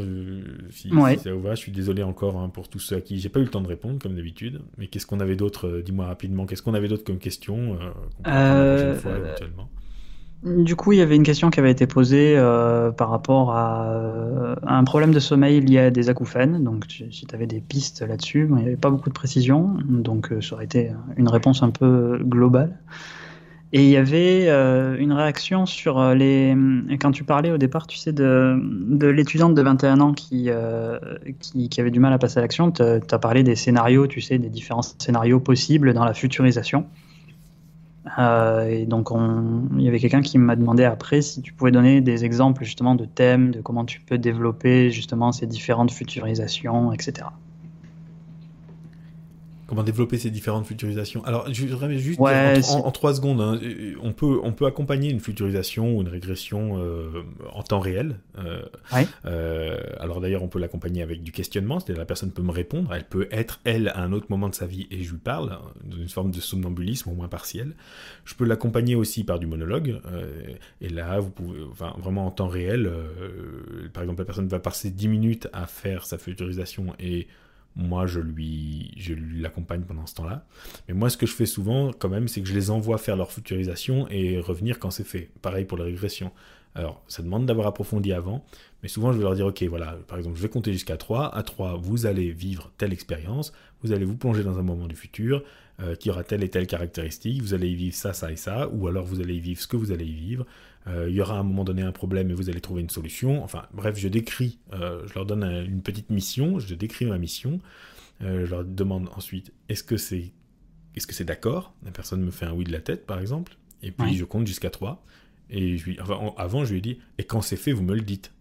si, ça vous va, je suis désolé encore hein, pour tous ceux à qui j'ai pas eu le temps de répondre, comme d'habitude. Mais qu'est-ce qu'on avait d'autre Dis-moi rapidement. Qu'est-ce qu'on avait d'autre comme question la prochaine fois éventuellement? Du coup, il y avait une question qui avait été posée euh, par rapport euh, à, un problème de sommeil lié à des acouphènes. Donc, si tu avais des pistes là-dessus, il n'y avait pas beaucoup de précision. Donc, euh, ça aurait été une réponse un peu globale. Et il y avait une réaction sur les. Quand tu parlais au départ, tu sais, de, de l'étudiante de 21 ans qui, qui, qui, avait du mal à passer à l'action, tu as parlé des scénarios, tu sais, des différents scénarios possibles dans la futurisation. Euh, et donc, il y avait quelqu'un qui m'a demandé après si tu pouvais donner des exemples justement de thèmes, de comment tu peux développer justement ces différentes futurisations, etc. Comment développer ces différentes futurisations Alors, je voudrais juste en, trois secondes, hein, on, peut, on peut accompagner une futurisation ou une régression euh, en temps réel. Euh, euh, alors d'ailleurs, on peut l'accompagner avec du questionnement, c'est-à-dire la personne peut me répondre, elle peut être, elle, à un autre moment de sa vie, et je lui parle, hein, dans une forme de somnambulisme au moins partiel. Je peux l'accompagner aussi par du monologue, et là, vous pouvez, enfin, vraiment en temps réel, par exemple, la personne va passer 10 minutes à faire sa futurisation et moi je lui je l'accompagne pendant ce temps-là. Mais moi ce que je fais souvent quand même c'est que je les envoie faire leur futurisation et revenir quand c'est fait. Pareil pour la régression. Alors ça demande d'avoir approfondi avant, mais souvent je vais leur dire ok voilà par exemple je vais compter jusqu'à 3, à 3 vous allez vivre telle expérience, vous allez vous plonger dans un moment du futur euh, qui aura telle et telle caractéristique, vous allez y vivre ça, ça et ça, ou alors vous allez y vivre ce que vous allez y vivre, il y aura à un moment donné un problème et vous allez trouver une solution. Enfin, bref, je décris, euh, je leur donne une petite mission, je décris ma mission. Euh, je leur demande ensuite, est-ce que c'est est-ce que c'est d'accord? La personne me fait un oui de la tête, par exemple, et puis je compte jusqu'à 3. Et je lui, avant, je lui ai dit, et quand c'est fait, vous me le dites.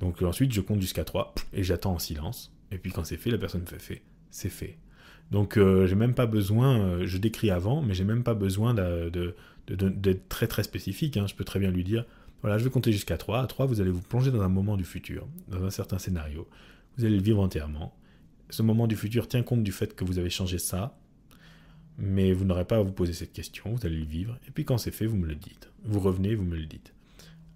Donc ensuite, je compte jusqu'à 3 et j'attends en silence. Et puis quand c'est fait, la personne me fait, fait. c'est fait. Donc j'ai même pas besoin, je décris avant, mais j'ai même pas besoin de, d'être très très spécifique. Hein. Je peux très bien lui dire, voilà, je vais compter jusqu'à 3. À 3, vous allez vous plonger dans un moment du futur, dans un certain scénario. Vous allez le vivre entièrement. Ce moment du futur tient compte du fait que vous avez changé ça, mais vous n'aurez pas à vous poser cette question, vous allez le vivre, et puis quand c'est fait, vous me le dites. Vous revenez, vous me le dites.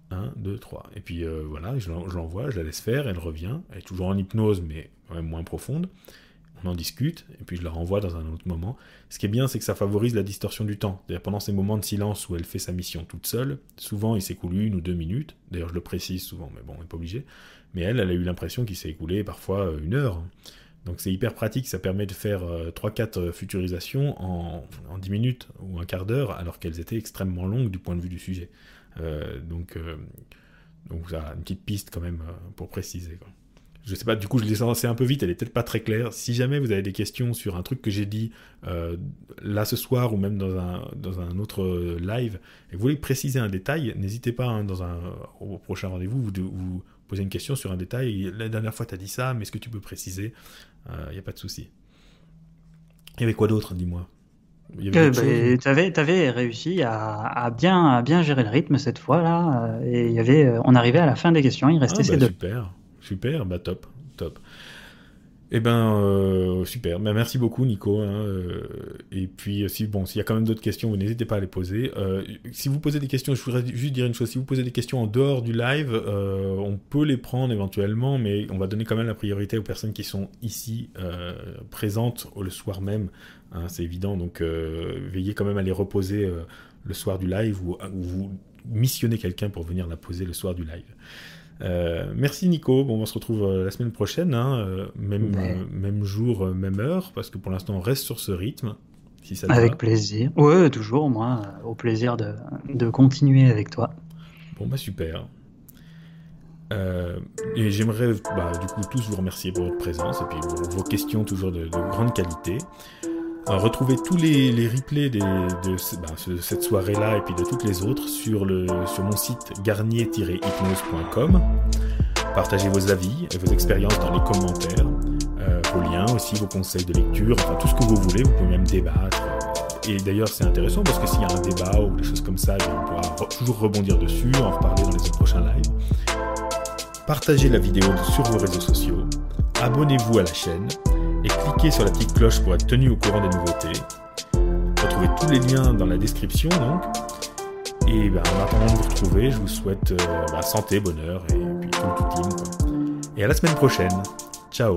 1, 2, 3. Et puis euh, voilà, je l'envoie, je la laisse faire, elle revient, elle est toujours en hypnose, mais quand même moins profonde on en discute, et puis je la renvoie dans un autre moment. Ce qui est bien, c'est que ça favorise la distorsion du temps. pendant ces moments de silence où elle fait sa mission toute seule, souvent il s'écoule une ou deux minutes, d'ailleurs je le précise souvent, mais bon, on n'est pas obligé, mais elle, elle a eu l'impression qu'il s'est écoulé parfois euh, une heure. Donc c'est hyper pratique, ça permet de faire 3-4 euh, futurisations en, en 10 minutes ou un quart d'heure, alors qu'elles étaient extrêmement longues du point de vue du sujet. Euh, donc, donc ça, une petite piste quand même pour préciser. Je sais pas, du coup je l'ai lancé un peu vite, elle est peut-être pas très claire. Si jamais vous avez des questions sur un truc que j'ai dit euh, là ce soir ou même dans un, dans un autre euh, live, et vous voulez préciser un détail, n'hésitez pas hein, dans un, au prochain rendez-vous, vous, vous posez une question sur un détail. La dernière fois tu as dit ça, mais est-ce que tu peux préciser? Il euh, n'y a pas de souci. Il y avait quoi d'autre, dis-moi? Tu avais, avais, réussi à, à, bien, à bien gérer le rythme cette fois là, et il y avait, on arrivait à la fin des questions, il restait ah, ces bah, deux. Super. Super, bah top, top. Eh ben, euh, super. Ben, merci beaucoup, Nico. Hein, euh, et puis, euh, si bon, s'il y a quand même d'autres questions, vous n'hésitez pas à les poser. si vous posez des questions, je voudrais juste dire une chose. Si vous posez des questions en dehors du live, on peut les prendre éventuellement, mais on va donner quand même la priorité aux personnes qui sont ici présentes le soir même. Hein, c'est évident. Donc, veillez quand même à les reposer le soir du live ou, ou vous missionnez quelqu'un pour venir la poser le soir du live. Euh, merci Nico. Bon, on se retrouve euh, la semaine prochaine, hein, euh, même, même jour, même heure, parce que pour l'instant on reste sur ce rythme. Si ça avec plaisir. Ouais, toujours, moi, au plaisir de, de continuer avec toi. Bon, bah super. et j'aimerais bah, du coup tous vous remercier pour votre présence et puis vos, questions toujours de, de grande qualité. Alors, retrouvez tous les, replays de, bah, cette soirée-là et puis de toutes les autres sur, le, sur mon site garnier-hypnose.com. Partagez vos avis et vos expériences dans les commentaires, euh, vos liens aussi, vos conseils de lecture, enfin tout ce que vous voulez, vous pouvez même débattre. Et d'ailleurs, c'est intéressant parce que s'il y a un débat ou des choses comme ça, on pourra toujours rebondir dessus, en reparler dans les prochains lives. Partagez la vidéo sur vos réseaux sociaux, abonnez-vous à la chaîne et cliquez sur la petite cloche pour être tenu au courant des nouveautés. Retrouvez tous les liens dans la description donc. Et ben, en attendant de vous retrouver, je vous souhaite euh, bah, santé, bonheur et puis tout le tout team. Et à la semaine prochaine. Ciao